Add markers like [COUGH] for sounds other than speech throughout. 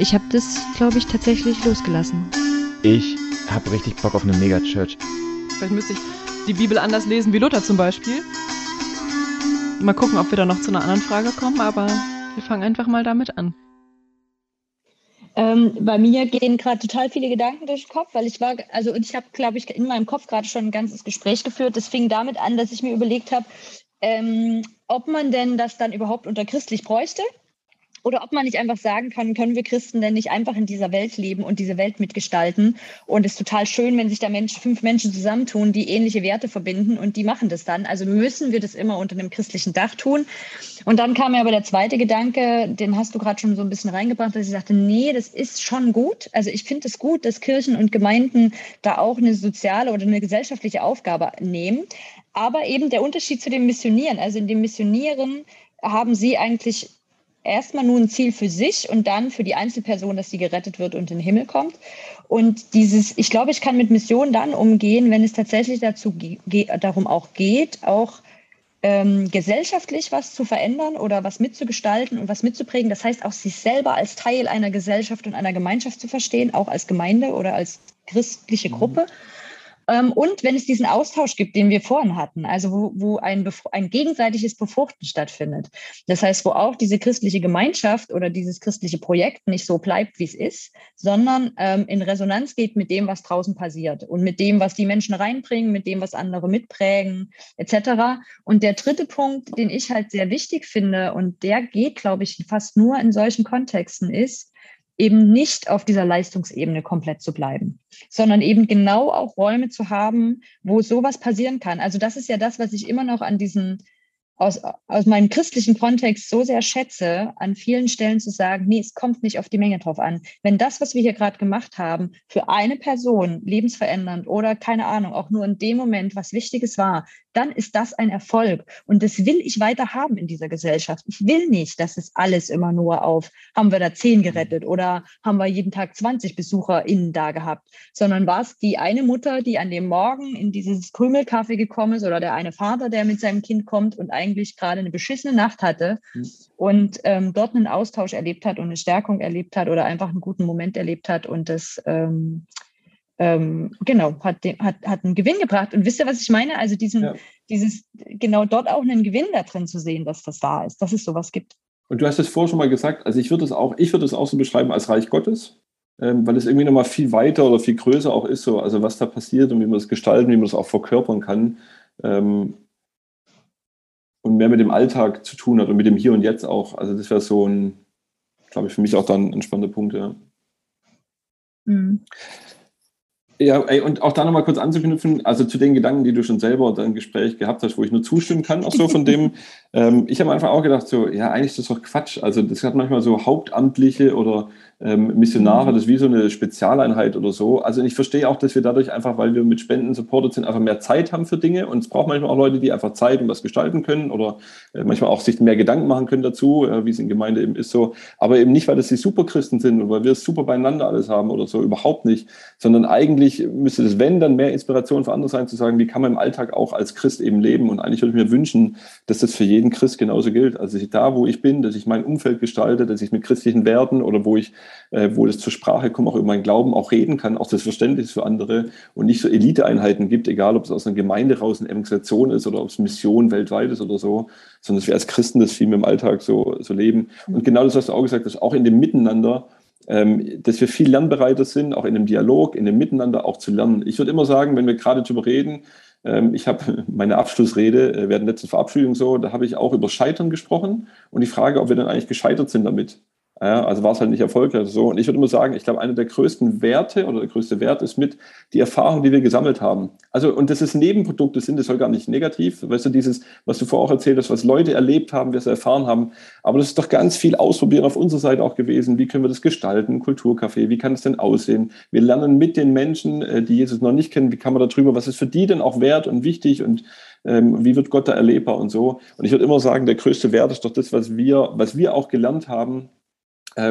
Ich habe das, glaube ich, tatsächlich losgelassen. Ich habe richtig Bock auf eine Megachurch. Vielleicht müsste ich die Bibel anders lesen wie Luther zum Beispiel. Mal gucken, ob wir da noch zu einer anderen Frage kommen, aber wir fangen einfach mal damit an. Ähm, bei mir gehen gerade total viele Gedanken durch den Kopf, weil ich war, also ich habe, glaube ich, in meinem Kopf gerade schon ein ganzes Gespräch geführt. Das fing damit an, dass ich mir überlegt habe, ähm, ob man denn das dann überhaupt unter christlich bräuchte oder ob man nicht einfach sagen kann, können wir Christen denn nicht einfach in dieser Welt leben und diese Welt mitgestalten? Und es ist total schön, wenn sich da Menschen, fünf Menschen zusammentun, die ähnliche Werte verbinden und die machen das dann. Also müssen wir das immer unter einem christlichen Dach tun. Und dann kam mir aber der zweite Gedanke, den hast du gerade schon so ein bisschen reingebracht, dass ich sagte, nee, das ist schon gut. Also ich finde es gut, dass Kirchen und Gemeinden da auch eine soziale oder eine gesellschaftliche Aufgabe nehmen. Aber eben der Unterschied zu dem Missionieren, also in dem Missionieren haben sie eigentlich erstmal nur ein Ziel für sich und dann für die Einzelperson, dass sie gerettet wird und in den Himmel kommt. Und dieses, ich glaube, ich kann mit Mission dann umgehen, wenn es tatsächlich dazu darum auch geht, auch ähm, gesellschaftlich was zu verändern oder was mitzugestalten und was mitzuprägen. Das heißt, auch sich selber als Teil einer Gesellschaft und einer Gemeinschaft zu verstehen, auch als Gemeinde oder als christliche mhm. Gruppe. Mhm und wenn es diesen Austausch gibt, den wir vorhin hatten, also wo, wo ein, ein gegenseitiges Befruchten stattfindet. Das heißt, wo auch diese christliche Gemeinschaft oder dieses christliche Projekt nicht so bleibt, wie es ist, sondern ähm, in Resonanz geht mit dem, was draußen passiert und mit dem, was die Menschen reinbringen, mit dem, was andere mitprägen, etc. Und der dritte Punkt, den ich halt sehr wichtig finde, und der geht, glaube ich, fast nur in solchen Kontexten, ist, eben nicht auf dieser Leistungsebene komplett zu bleiben, sondern eben genau auch Räume zu haben, wo sowas passieren kann. Also das ist ja das, was ich immer noch an diesen aus, aus meinem christlichen Kontext so sehr schätze, an vielen Stellen zu sagen, nee, es kommt nicht auf die Menge drauf an. Wenn das, was wir hier gerade gemacht haben, für eine Person lebensverändernd oder keine Ahnung, auch nur in dem Moment was Wichtiges war, dann ist das ein Erfolg. Und das will ich weiter haben in dieser Gesellschaft. Ich will nicht, dass es alles immer nur auf, haben wir da zehn gerettet oder haben wir jeden Tag 20 BesucherInnen da gehabt, sondern war es die eine Mutter, die an dem Morgen in dieses Krümelkaffee gekommen ist oder der eine Vater, der mit seinem Kind kommt und eigentlich gerade eine beschissene Nacht hatte mhm. und ähm, dort einen Austausch erlebt hat und eine Stärkung erlebt hat oder einfach einen guten Moment erlebt hat und das ähm, ähm, genau, hat, hat, hat einen Gewinn gebracht. Und wisst ihr, was ich meine? Also diesen, ja. dieses, genau dort auch einen Gewinn da drin zu sehen, dass das da ist, dass es sowas gibt. Und du hast es vorher schon mal gesagt, also ich würde es auch, ich würde es auch so beschreiben als Reich Gottes, ähm, weil es irgendwie nochmal viel weiter oder viel größer auch ist, so, also was da passiert und wie man es gestalten, wie man es auch verkörpern kann. Ähm, und mehr mit dem Alltag zu tun hat und mit dem Hier und Jetzt auch. Also das wäre so ein, glaube ich, für mich auch dann ein spannender Punkt, ja. Mhm. Ja, ey, und auch da nochmal kurz anzuknüpfen, also zu den Gedanken, die du schon selber in Gespräch gehabt hast, wo ich nur zustimmen kann, auch so von dem, [LAUGHS] ähm, ich habe einfach auch gedacht, so, ja, eigentlich ist das doch Quatsch. Also das hat manchmal so Hauptamtliche oder ähm, Missionare, das ist wie so eine Spezialeinheit oder so. Also ich verstehe auch, dass wir dadurch einfach, weil wir mit Spenden supported sind, einfach mehr Zeit haben für Dinge und es braucht manchmal auch Leute, die einfach Zeit und was gestalten können oder äh, manchmal auch sich mehr Gedanken machen können dazu, äh, wie es in Gemeinde eben ist so. Aber eben nicht, weil das die Superchristen sind und weil wir es super beieinander alles haben oder so, überhaupt nicht, sondern eigentlich müsste das, wenn, dann mehr Inspiration für andere sein, zu sagen, wie kann man im Alltag auch als Christ eben leben und eigentlich würde ich mir wünschen, dass das für jeden Christ genauso gilt. Also da, wo ich bin, dass ich mein Umfeld gestalte, dass ich mit christlichen Werten oder wo ich äh, wo es zur Sprache kommt, auch über meinen Glauben auch reden kann, auch das Verständnis für andere und nicht so Eliteeinheiten gibt, egal ob es aus einer Gemeinde raus eine Evangelisation ist oder ob es Mission weltweit ist oder so, sondern dass wir als Christen das viel mehr im Alltag so, so leben. Und genau das hast du auch gesagt, dass auch in dem Miteinander, ähm, dass wir viel lernbereiter sind, auch in dem Dialog, in dem Miteinander auch zu lernen. Ich würde immer sagen, wenn wir gerade darüber reden, ähm, ich habe [LAUGHS] meine Abschlussrede äh, während letzter Verabschiedung so, da habe ich auch über Scheitern gesprochen und die Frage, ob wir dann eigentlich gescheitert sind damit. Ja, also war es halt nicht erfolgreich. So. Und ich würde immer sagen, ich glaube, einer der größten Werte oder der größte Wert ist mit die Erfahrung, die wir gesammelt haben. Also, und das ist Nebenprodukte sind, das soll gar nicht negativ. Weißt du, dieses, was du vorher auch erzählt hast, was Leute erlebt haben, wir es erfahren haben. Aber das ist doch ganz viel Ausprobieren auf unserer Seite auch gewesen. Wie können wir das gestalten? Kulturcafé, wie kann es denn aussehen? Wir lernen mit den Menschen, äh, die Jesus noch nicht kennen, wie kann man darüber, was ist für die denn auch wert und wichtig und ähm, wie wird Gott da erlebbar und so. Und ich würde immer sagen, der größte Wert ist doch das, was wir, was wir auch gelernt haben,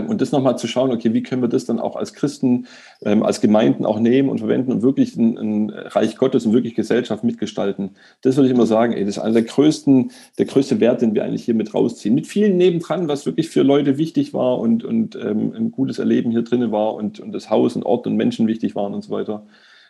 und das nochmal zu schauen, okay, wie können wir das dann auch als Christen, ähm, als Gemeinden auch nehmen und verwenden und wirklich ein, ein, Reich Gottes und wirklich Gesellschaft mitgestalten. Das würde ich immer sagen, ey, das ist einer der größten, der größte Wert, den wir eigentlich hier mit rausziehen. Mit vielen nebendran, was wirklich für Leute wichtig war und, und ähm, ein gutes Erleben hier drin war und, und das Haus und Ort und Menschen wichtig waren und so weiter.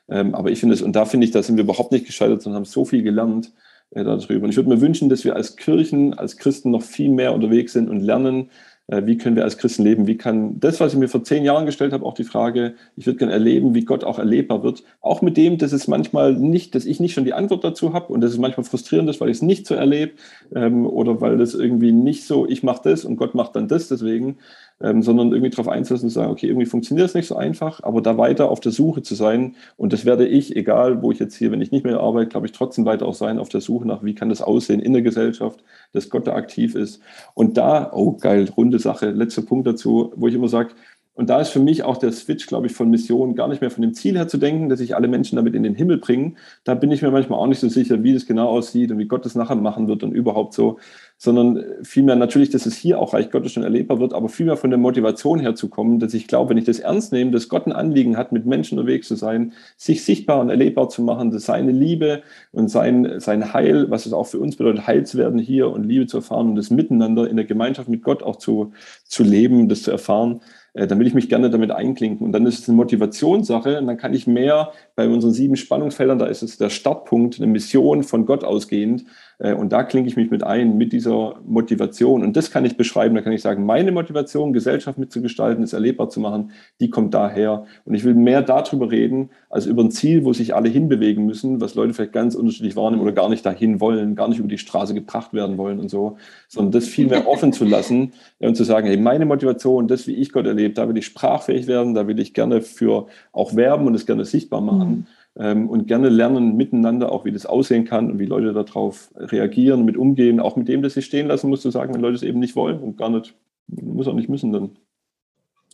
Ähm, aber ich finde es, und da finde ich, da sind wir überhaupt nicht gescheitert, sondern haben so viel gelernt äh, darüber. Und ich würde mir wünschen, dass wir als Kirchen, als Christen noch viel mehr unterwegs sind und lernen, wie können wir als Christen leben? Wie kann das, was ich mir vor zehn Jahren gestellt habe, auch die Frage, ich würde gerne erleben, wie Gott auch erlebbar wird, auch mit dem, dass es manchmal nicht, dass ich nicht schon die Antwort dazu habe und dass es manchmal frustrierend ist, weil ich es nicht so erlebe ähm, oder weil das irgendwie nicht so, ich mache das und Gott macht dann das deswegen, ähm, sondern irgendwie darauf einzulassen und sagen, okay, irgendwie funktioniert es nicht so einfach, aber da weiter auf der Suche zu sein. Und das werde ich, egal wo ich jetzt hier, wenn ich nicht mehr arbeite, glaube ich, trotzdem weiter auch sein, auf der Suche nach, wie kann das aussehen in der Gesellschaft, dass Gott da aktiv ist. Und da, oh geil, runde Sache, letzter Punkt dazu, wo ich immer sage, und da ist für mich auch der Switch, glaube ich, von Mission gar nicht mehr von dem Ziel her zu denken, dass ich alle Menschen damit in den Himmel bringe. Da bin ich mir manchmal auch nicht so sicher, wie das genau aussieht und wie Gott das nachher machen wird und überhaupt so, sondern vielmehr natürlich, dass es hier auch Reich Gottes schon erlebbar wird, aber vielmehr von der Motivation her zu kommen, dass ich glaube, wenn ich das ernst nehme, dass Gott ein Anliegen hat, mit Menschen unterwegs zu sein, sich sichtbar und erlebbar zu machen, dass seine Liebe und sein, sein Heil, was es auch für uns bedeutet, heil zu werden hier und Liebe zu erfahren und das Miteinander in der Gemeinschaft mit Gott auch zu, zu leben, das zu erfahren, äh, dann will ich mich gerne damit einklinken. Und dann ist es eine Motivationssache und dann kann ich mehr bei unseren sieben Spannungsfeldern, da ist es der Startpunkt, eine Mission von Gott ausgehend. Äh, und da klinke ich mich mit ein, mit dieser Motivation. Und das kann ich beschreiben. Da kann ich sagen, meine Motivation, Gesellschaft mitzugestalten, es erlebbar zu machen, die kommt daher. Und ich will mehr darüber reden, als über ein Ziel, wo sich alle hinbewegen müssen, was Leute vielleicht ganz unterschiedlich wahrnehmen oder gar nicht dahin wollen, gar nicht über die Straße gebracht werden wollen und so, sondern das viel mehr offen zu lassen und zu sagen, hey, meine Motivation, das, wie ich Gott erlebe, da will ich sprachfähig werden, da will ich gerne für auch werben und es gerne sichtbar machen. Mhm ähm, und gerne lernen miteinander auch, wie das aussehen kann und wie Leute darauf reagieren, mit umgehen, auch mit dem, dass sie stehen lassen, musst du sagen, wenn Leute es eben nicht wollen und gar nicht, muss auch nicht müssen, dann.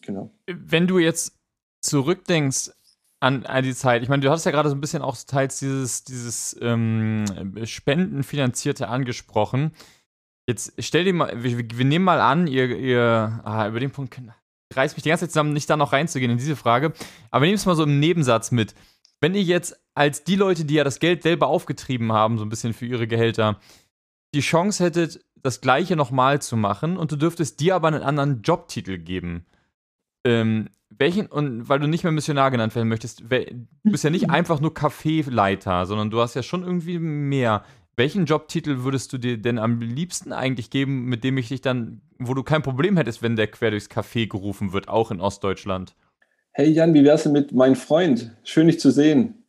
Genau. Wenn du jetzt zurückdenkst an, an die Zeit, ich meine, du hast ja gerade so ein bisschen auch teils dieses, dieses ähm, Spendenfinanzierte angesprochen. Jetzt stell dir mal, wir, wir nehmen mal an, ihr, ihr ah, über den Punkt reißt mich die ganze Zeit zusammen, nicht da noch reinzugehen in diese Frage, aber nehmen es mal so im Nebensatz mit wenn ihr jetzt als die Leute, die ja das Geld selber aufgetrieben haben, so ein bisschen für ihre Gehälter, die Chance hättet, das Gleiche nochmal zu machen und du dürftest dir aber einen anderen Jobtitel geben, ähm, welchen, und weil du nicht mehr Missionar genannt werden möchtest, du bist ja nicht einfach nur Kaffeeleiter, sondern du hast ja schon irgendwie mehr. Welchen Jobtitel würdest du dir denn am liebsten eigentlich geben, mit dem ich dich dann, wo du kein Problem hättest, wenn der quer durchs Café gerufen wird, auch in Ostdeutschland? Hey Jan, wie wär's denn mit mein Freund? Schön, dich zu sehen.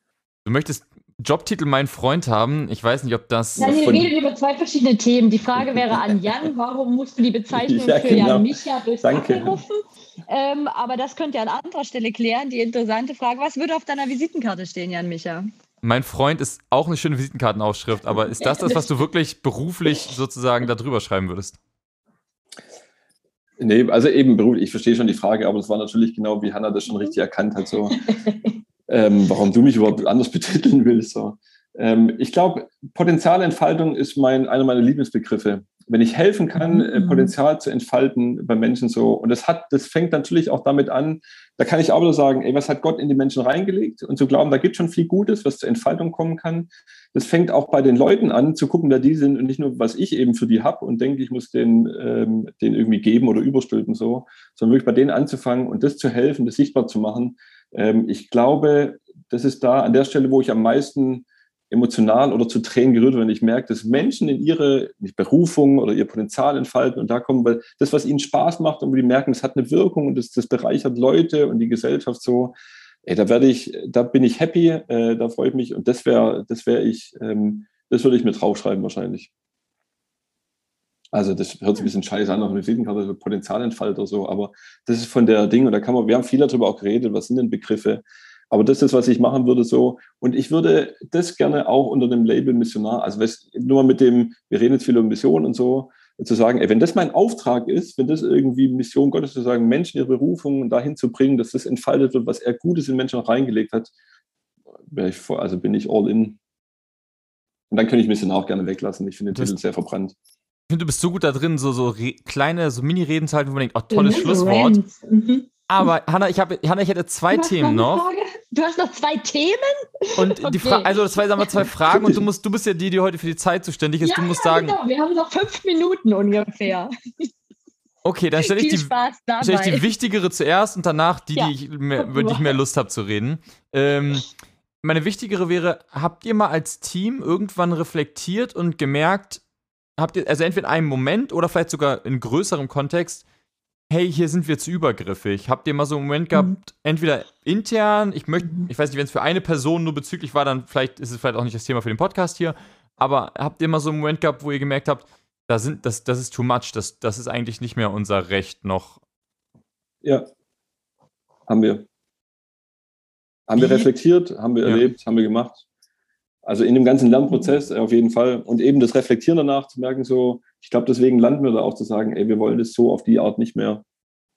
Du möchtest Jobtitel mein Freund haben. Ich weiß nicht, ob das. Ja, wir reden über zwei verschiedene Themen. Die Frage [LAUGHS] wäre an Jan, warum musst du die Bezeichnung [LAUGHS] ja, für genau. Jan Micha durchs Danke. rufen? Ähm, aber das könnt ihr an anderer Stelle klären. Die interessante Frage: Was würde auf deiner Visitenkarte stehen, Jan Micha? Mein Freund ist auch eine schöne Visitenkartenaufschrift, aber ist das das, was du wirklich beruflich sozusagen da drüber schreiben würdest? Nee, also eben beruflich, ich verstehe schon die Frage, aber es war natürlich genau, wie Hanna das schon richtig erkannt hat, so, [LAUGHS] ähm, warum du mich überhaupt anders betiteln willst. So. Ähm, ich glaube, Potenzialentfaltung ist mein, einer meiner Lieblingsbegriffe. Wenn ich helfen kann, äh, mhm. Potenzial zu entfalten bei Menschen so, und das hat, das fängt natürlich auch damit an, da kann ich wieder sagen, ey, was hat Gott in die Menschen reingelegt? Und zu glauben, da gibt schon viel Gutes, was zur Entfaltung kommen kann. Das fängt auch bei den Leuten an, zu gucken, wer die sind und nicht nur, was ich eben für die habe und denke, ich muss den, ähm, den irgendwie geben oder überstülpen so, sondern wirklich bei denen anzufangen und das zu helfen, das sichtbar zu machen. Ähm, ich glaube, das ist da an der Stelle, wo ich am meisten emotional oder zu Tränen gerührt, wenn ich merke, dass Menschen in ihre Berufung oder ihr Potenzial entfalten und da kommen, weil das, was ihnen Spaß macht und wo die merken, es hat eine Wirkung und das, das bereichert Leute und die Gesellschaft so, ey, da werde ich, da bin ich happy, äh, da freue ich mich und das wäre, das wäre ich, ähm, das würde ich mir draufschreiben wahrscheinlich. Also das hört sich ein bisschen scheiße an auf eine Visitenkarte, so oder so, aber das ist von der Ding und da kann man, wir haben viel darüber auch geredet, was sind denn Begriffe, aber das ist, was ich machen würde so. Und ich würde das gerne auch unter dem Label Missionar, also nur mal mit dem, wir reden jetzt viel über Mission und so, zu sagen, ey, wenn das mein Auftrag ist, wenn das irgendwie Mission Gottes zu sagen, Menschen ihre Berufung dahin zu bringen, dass das entfaltet wird, was er Gutes in Menschen reingelegt hat, ich, also bin ich all in. Und dann könnte ich Missionar auch gerne weglassen. Ich finde den Titel sehr verbrannt. Ich finde, du bist so gut da drin, so, so kleine, so Mini-Reden zu halten, wo man denkt, oh, tolles Schlusswort. Mhm. Aber Hanna, ich habe, Hanna, ich hätte zwei Themen noch. Frage? Du hast noch zwei Themen? Und okay. die Frage, also zwei, sagen wir, zwei Fragen und du musst, du bist ja die, die heute für die Zeit zuständig ist. Ja, du musst sagen. Genau. Wir haben noch fünf Minuten ungefähr. Okay, dann stelle ich, die, stell ich die wichtigere zuerst und danach die, ja. die ich mehr, über die ich mehr Lust habe zu reden. Ähm, meine wichtigere wäre, habt ihr mal als Team irgendwann reflektiert und gemerkt, habt ihr, also entweder in einem Moment oder vielleicht sogar in größerem Kontext, hey, hier sind wir zu übergriffig. Habt ihr mal so einen Moment gehabt, mhm. entweder intern, ich möchte, mhm. ich weiß nicht, wenn es für eine Person nur bezüglich war, dann vielleicht ist es vielleicht auch nicht das Thema für den Podcast hier, aber habt ihr mal so einen Moment gehabt, wo ihr gemerkt habt, da sind, das, das ist too much, das, das ist eigentlich nicht mehr unser Recht noch? Ja, haben wir. Haben Wie? wir reflektiert, haben wir ja. erlebt, haben wir gemacht. Also in dem ganzen Lernprozess auf jeden Fall. Und eben das Reflektieren danach zu merken, so, ich glaube, deswegen landen wir da auch zu sagen, ey, wir wollen das so auf die Art nicht mehr.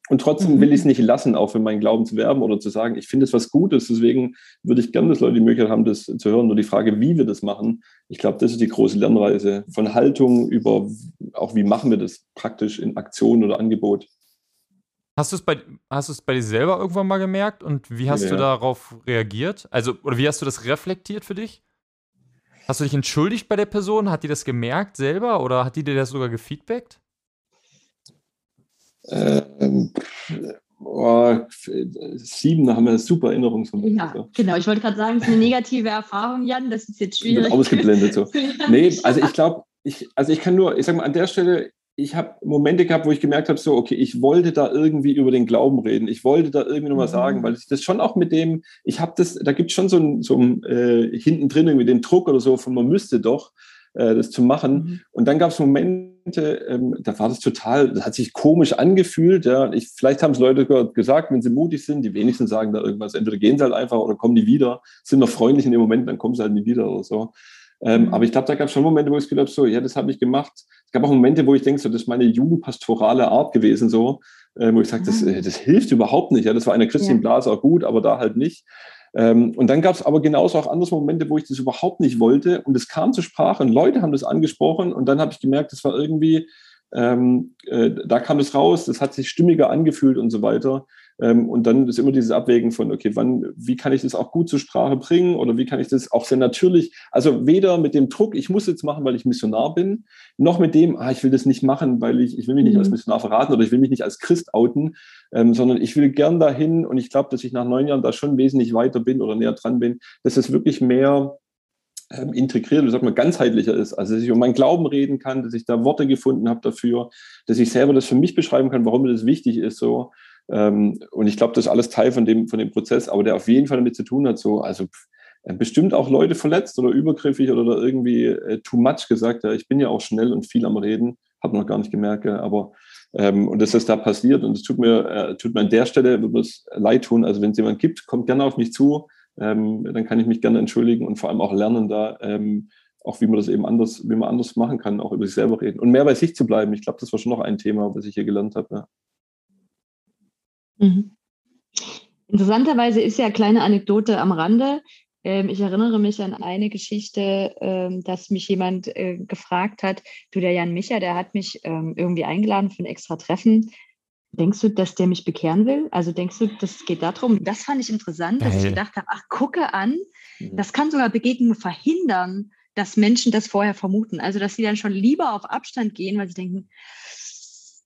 Und trotzdem mhm. will ich es nicht lassen, auch für meinen Glauben zu werben oder zu sagen, ich finde es was Gutes. Deswegen würde ich gerne, dass Leute die Möglichkeit haben, das zu hören. Nur die Frage, wie wir das machen, ich glaube, das ist die große Lernreise von Haltung über auch, wie machen wir das praktisch in Aktion oder Angebot. Hast du es bei, hast du es bei dir selber irgendwann mal gemerkt und wie hast ja. du darauf reagiert? Also, oder wie hast du das reflektiert für dich? Hast du dich entschuldigt bei der Person? Hat die das gemerkt selber oder hat die dir das sogar gefeedbackt? Ähm, oh, sieben haben wir eine super Erinnerung von Ja, genau. Ich wollte gerade sagen, es ist eine negative Erfahrung, Jan. Das ist jetzt schwierig. Ausgeblendet so. [LAUGHS] nee, also ich glaube, ich, also ich kann nur, ich sage mal, an der Stelle, ich habe Momente gehabt, wo ich gemerkt habe, so, okay, ich wollte da irgendwie über den Glauben reden. Ich wollte da irgendwie nochmal mhm. sagen, weil ich das schon auch mit dem, ich habe das, da gibt es schon so ein, so ein äh, hinten drin irgendwie den Druck oder so von man müsste doch äh, das zu machen. Mhm. Und dann gab es Momente, ähm, da war das total, das hat sich komisch angefühlt. Ja. Ich, vielleicht haben es Leute gesagt, wenn sie mutig sind, die wenigsten sagen da irgendwas. Entweder gehen sie halt einfach oder kommen die wieder, sind noch freundlich in dem Moment, dann kommen sie halt nie wieder oder so. Ähm, mhm. aber ich glaube, da gab es schon Momente, wo ich gedacht habe, so, ja, das habe ich gemacht. Es gab auch Momente, wo ich denke, so, das ist meine jugendpastorale Art gewesen, so, äh, wo ich sage, das, mhm. äh, das hilft überhaupt nicht. Ja, das war eine Christine ja. Blase auch gut, aber da halt nicht. Ähm, und dann gab es aber genauso auch andere Momente, wo ich das überhaupt nicht wollte und es kam zur Sprache und Leute haben das angesprochen und dann habe ich gemerkt, das war irgendwie, ähm, äh, da kam es raus, das hat sich stimmiger angefühlt und so weiter. Ähm, und dann ist immer dieses Abwägen von, okay, wann, wie kann ich das auch gut zur Sprache bringen oder wie kann ich das auch sehr natürlich, also weder mit dem Druck, ich muss jetzt machen, weil ich Missionar bin, noch mit dem, ah, ich will das nicht machen, weil ich, ich will mich nicht mhm. als Missionar verraten oder ich will mich nicht als Christ outen, ähm, sondern ich will gern dahin und ich glaube, dass ich nach neun Jahren da schon wesentlich weiter bin oder näher dran bin, dass es wirklich mehr ähm, integriert, wie sagt man, ganzheitlicher ist. Also, dass ich um meinen Glauben reden kann, dass ich da Worte gefunden habe dafür, dass ich selber das für mich beschreiben kann, warum mir das wichtig ist, so. Ähm, und ich glaube, das ist alles Teil von dem, von dem Prozess, aber der auf jeden Fall damit zu tun hat, so, also äh, bestimmt auch Leute verletzt oder übergriffig oder irgendwie äh, too much gesagt. Ja, ich bin ja auch schnell und viel am Reden, habe noch gar nicht gemerkt, aber ähm, und dass das da passiert und es tut mir, äh, tut mir an der Stelle wird mir es leid tun. Also wenn es jemand gibt, kommt gerne auf mich zu, ähm, dann kann ich mich gerne entschuldigen und vor allem auch lernen da, ähm, auch wie man das eben anders, wie man anders machen kann, auch über sich selber reden und mehr bei sich zu bleiben. Ich glaube, das war schon noch ein Thema, was ich hier gelernt habe. Ja. Mhm. Interessanterweise ist ja kleine Anekdote am Rande. Ähm, ich erinnere mich an eine Geschichte, ähm, dass mich jemand äh, gefragt hat, du, der Jan Micha, der hat mich ähm, irgendwie eingeladen für ein extra Treffen. Denkst du, dass der mich bekehren will? Also denkst du, das geht darum? Das fand ich interessant, dass Geil. ich gedacht habe, ach, gucke an, mhm. das kann sogar Begegnungen verhindern, dass Menschen das vorher vermuten. Also dass sie dann schon lieber auf Abstand gehen, weil sie denken,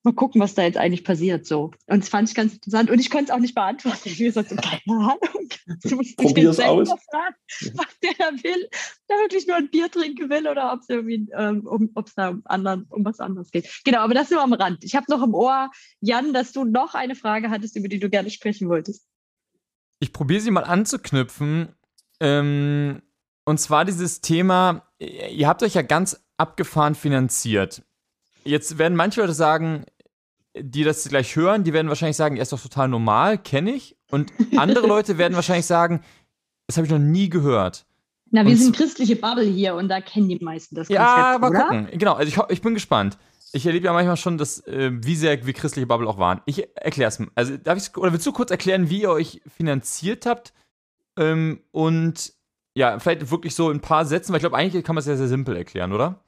mal gucken, was da jetzt eigentlich passiert. So. Und das fand ich ganz interessant. Und ich konnte es auch nicht beantworten. Ich habe gesagt, so, keine Ahnung. Du musst Probier's aus. fragen, was der da will. Der wirklich nur ein Bier trinken will oder ob es irgendwie ähm, um, ob's da um, anderen, um was anderes geht. Genau, aber das nur am Rand. Ich habe noch im Ohr, Jan, dass du noch eine Frage hattest, über die du gerne sprechen wolltest. Ich probiere sie mal anzuknüpfen. Ähm, und zwar dieses Thema, ihr habt euch ja ganz abgefahren finanziert. Jetzt werden manche Leute sagen, die das gleich hören, die werden wahrscheinlich sagen, er ist doch total normal, kenne ich. Und andere [LAUGHS] Leute werden wahrscheinlich sagen, das habe ich noch nie gehört. Na, wir und sind christliche Bubble hier und da kennen die meisten das Konzept, Ja, mal oder? gucken. Genau, also ich, ich bin gespannt. Ich erlebe ja manchmal schon, dass, äh, wie sehr wir christliche Bubble auch waren. Ich erkläre es mal. Also, darf ich oder willst du kurz erklären, wie ihr euch finanziert habt? Ähm, und ja, vielleicht wirklich so in ein paar Sätzen, weil ich glaube, eigentlich kann man es ja sehr simpel erklären, oder?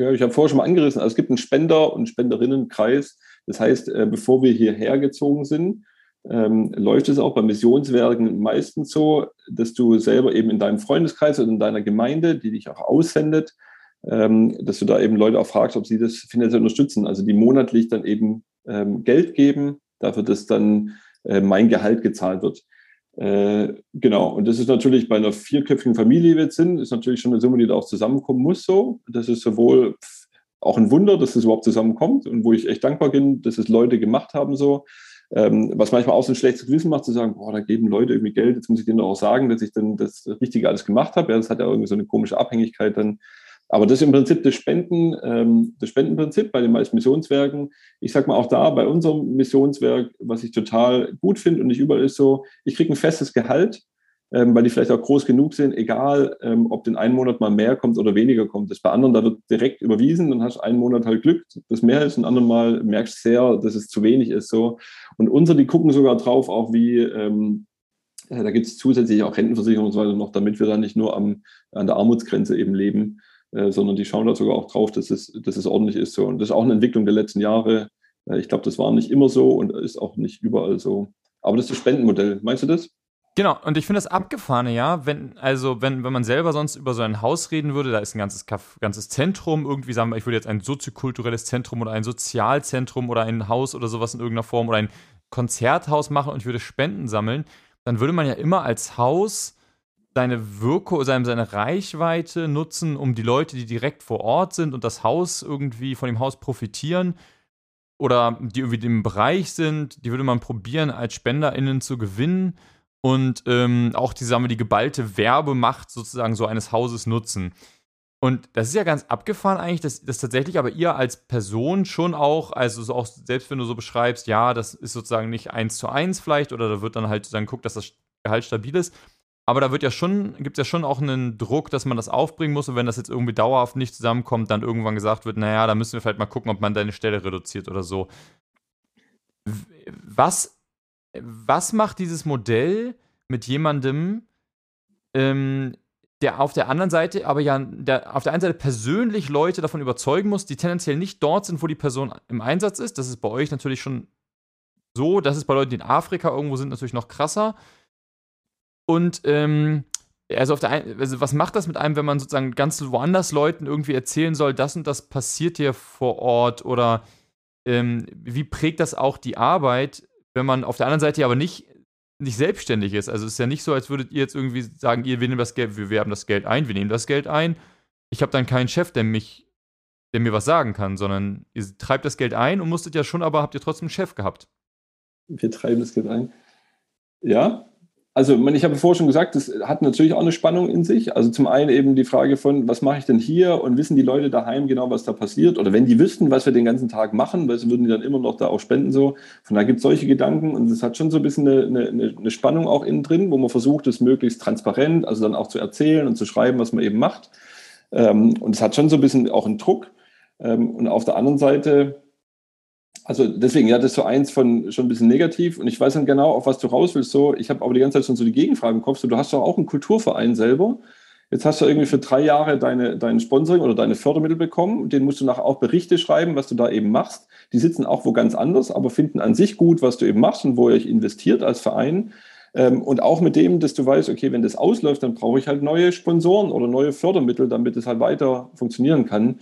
Ja, ich habe vorher schon mal angerissen, also es gibt einen Spender- und Spenderinnenkreis. Das heißt, äh, bevor wir hierher gezogen sind, ähm, läuft es auch bei Missionswerken meistens so, dass du selber eben in deinem Freundeskreis oder in deiner Gemeinde, die dich auch aussendet, ähm, dass du da eben Leute auch fragst, ob sie das finanziell unterstützen, also die monatlich dann eben ähm, Geld geben, dafür, dass dann äh, mein Gehalt gezahlt wird. Äh, genau, und das ist natürlich bei einer vierköpfigen Familie, wie wir jetzt sind, ist natürlich schon eine Summe, die da auch zusammenkommen muss. So, das ist sowohl auch ein Wunder, dass das überhaupt zusammenkommt und wo ich echt dankbar bin, dass es Leute gemacht haben so. Ähm, was manchmal auch so ein schlechtes Gewissen macht, zu sagen, boah, da geben Leute irgendwie Geld, jetzt muss ich denen doch auch sagen, dass ich dann das Richtige alles gemacht habe. Ja, das hat ja irgendwie so eine komische Abhängigkeit dann aber das ist im Prinzip das Spenden, ähm, das Spendenprinzip bei den meisten Missionswerken. Ich sage mal auch da bei unserem Missionswerk, was ich total gut finde und nicht überall ist so, ich kriege ein festes Gehalt, ähm, weil die vielleicht auch groß genug sind, egal ähm, ob den einen Monat mal mehr kommt oder weniger kommt. Das bei anderen, da wird direkt überwiesen, dann hast du einen Monat halt Glück, das mehr ist, einen anderen Mal merkst du sehr, dass es zu wenig ist. so. Und unsere, die gucken sogar drauf, auch wie, ähm, da gibt es zusätzlich auch Rentenversicherung und so weiter noch, damit wir da nicht nur am, an der Armutsgrenze eben leben. Äh, sondern die schauen da sogar auch drauf, dass es, dass es ordentlich ist. So. Und das ist auch eine Entwicklung der letzten Jahre. Äh, ich glaube, das war nicht immer so und ist auch nicht überall so. Aber das ist das Spendenmodell. Meinst du das? Genau, und ich finde das abgefahrene, ja, wenn, also wenn, wenn man selber sonst über so ein Haus reden würde, da ist ein ganzes, ganzes Zentrum, irgendwie sagen wir, ich würde jetzt ein soziokulturelles Zentrum oder ein Sozialzentrum oder ein Haus oder sowas in irgendeiner Form oder ein Konzerthaus machen und ich würde Spenden sammeln, dann würde man ja immer als Haus seine Wirkung, seine, seine Reichweite nutzen, um die Leute, die direkt vor Ort sind und das Haus irgendwie von dem Haus profitieren oder die irgendwie im Bereich sind, die würde man probieren, als SpenderInnen zu gewinnen und ähm, auch die, sagen wir, die geballte Werbemacht sozusagen so eines Hauses nutzen. Und das ist ja ganz abgefahren eigentlich, dass, dass tatsächlich aber ihr als Person schon auch, also so auch selbst wenn du so beschreibst, ja, das ist sozusagen nicht eins zu eins vielleicht oder da wird dann halt dann guckt, dass das Gehalt stabil ist, aber da wird ja schon, gibt es ja schon auch einen Druck, dass man das aufbringen muss. Und wenn das jetzt irgendwie dauerhaft nicht zusammenkommt, dann irgendwann gesagt wird, naja, da müssen wir vielleicht mal gucken, ob man deine Stelle reduziert oder so. Was, was macht dieses Modell mit jemandem, ähm, der auf der anderen Seite aber ja der, auf der einen Seite persönlich Leute davon überzeugen muss, die tendenziell nicht dort sind, wo die Person im Einsatz ist. Das ist bei euch natürlich schon so. Das ist bei Leuten, die in Afrika irgendwo sind, natürlich noch krasser. Und ähm, also auf der einen, also was macht das mit einem, wenn man sozusagen ganz woanders Leuten irgendwie erzählen soll, das und das passiert hier vor Ort oder ähm, wie prägt das auch die Arbeit, wenn man auf der anderen Seite aber nicht, nicht selbstständig ist? Also es ist ja nicht so, als würdet ihr jetzt irgendwie sagen, ihr, wir nehmen das Geld, wir werben das Geld ein, wir nehmen das Geld ein. Ich habe dann keinen Chef, der mich, der mir was sagen kann, sondern ihr treibt das Geld ein und musstet ja schon, aber habt ihr trotzdem einen Chef gehabt. Wir treiben das Geld ein. Ja, also ich habe vorher schon gesagt, das hat natürlich auch eine Spannung in sich. Also zum einen eben die Frage von, was mache ich denn hier und wissen die Leute daheim genau, was da passiert? Oder wenn die wüssten, was wir den ganzen Tag machen, weil sie würden die dann immer noch da auch spenden so. Von da gibt es solche Gedanken und es hat schon so ein bisschen eine, eine, eine Spannung auch innen drin, wo man versucht, es möglichst transparent, also dann auch zu erzählen und zu schreiben, was man eben macht. Ähm, und es hat schon so ein bisschen auch einen Druck. Ähm, und auf der anderen Seite also deswegen, ja, das ist so eins von schon ein bisschen negativ und ich weiß dann genau, auf was du raus willst. So, ich habe aber die ganze Zeit schon so die Gegenfrage im Kopf. So, du hast doch auch einen Kulturverein selber. Jetzt hast du irgendwie für drei Jahre deine, dein Sponsoring oder deine Fördermittel bekommen. Den musst du nachher auch Berichte schreiben, was du da eben machst. Die sitzen auch wo ganz anders, aber finden an sich gut, was du eben machst und wo ihr euch investiert als Verein. Ähm, und auch mit dem, dass du weißt, okay, wenn das ausläuft, dann brauche ich halt neue Sponsoren oder neue Fördermittel, damit es halt weiter funktionieren kann.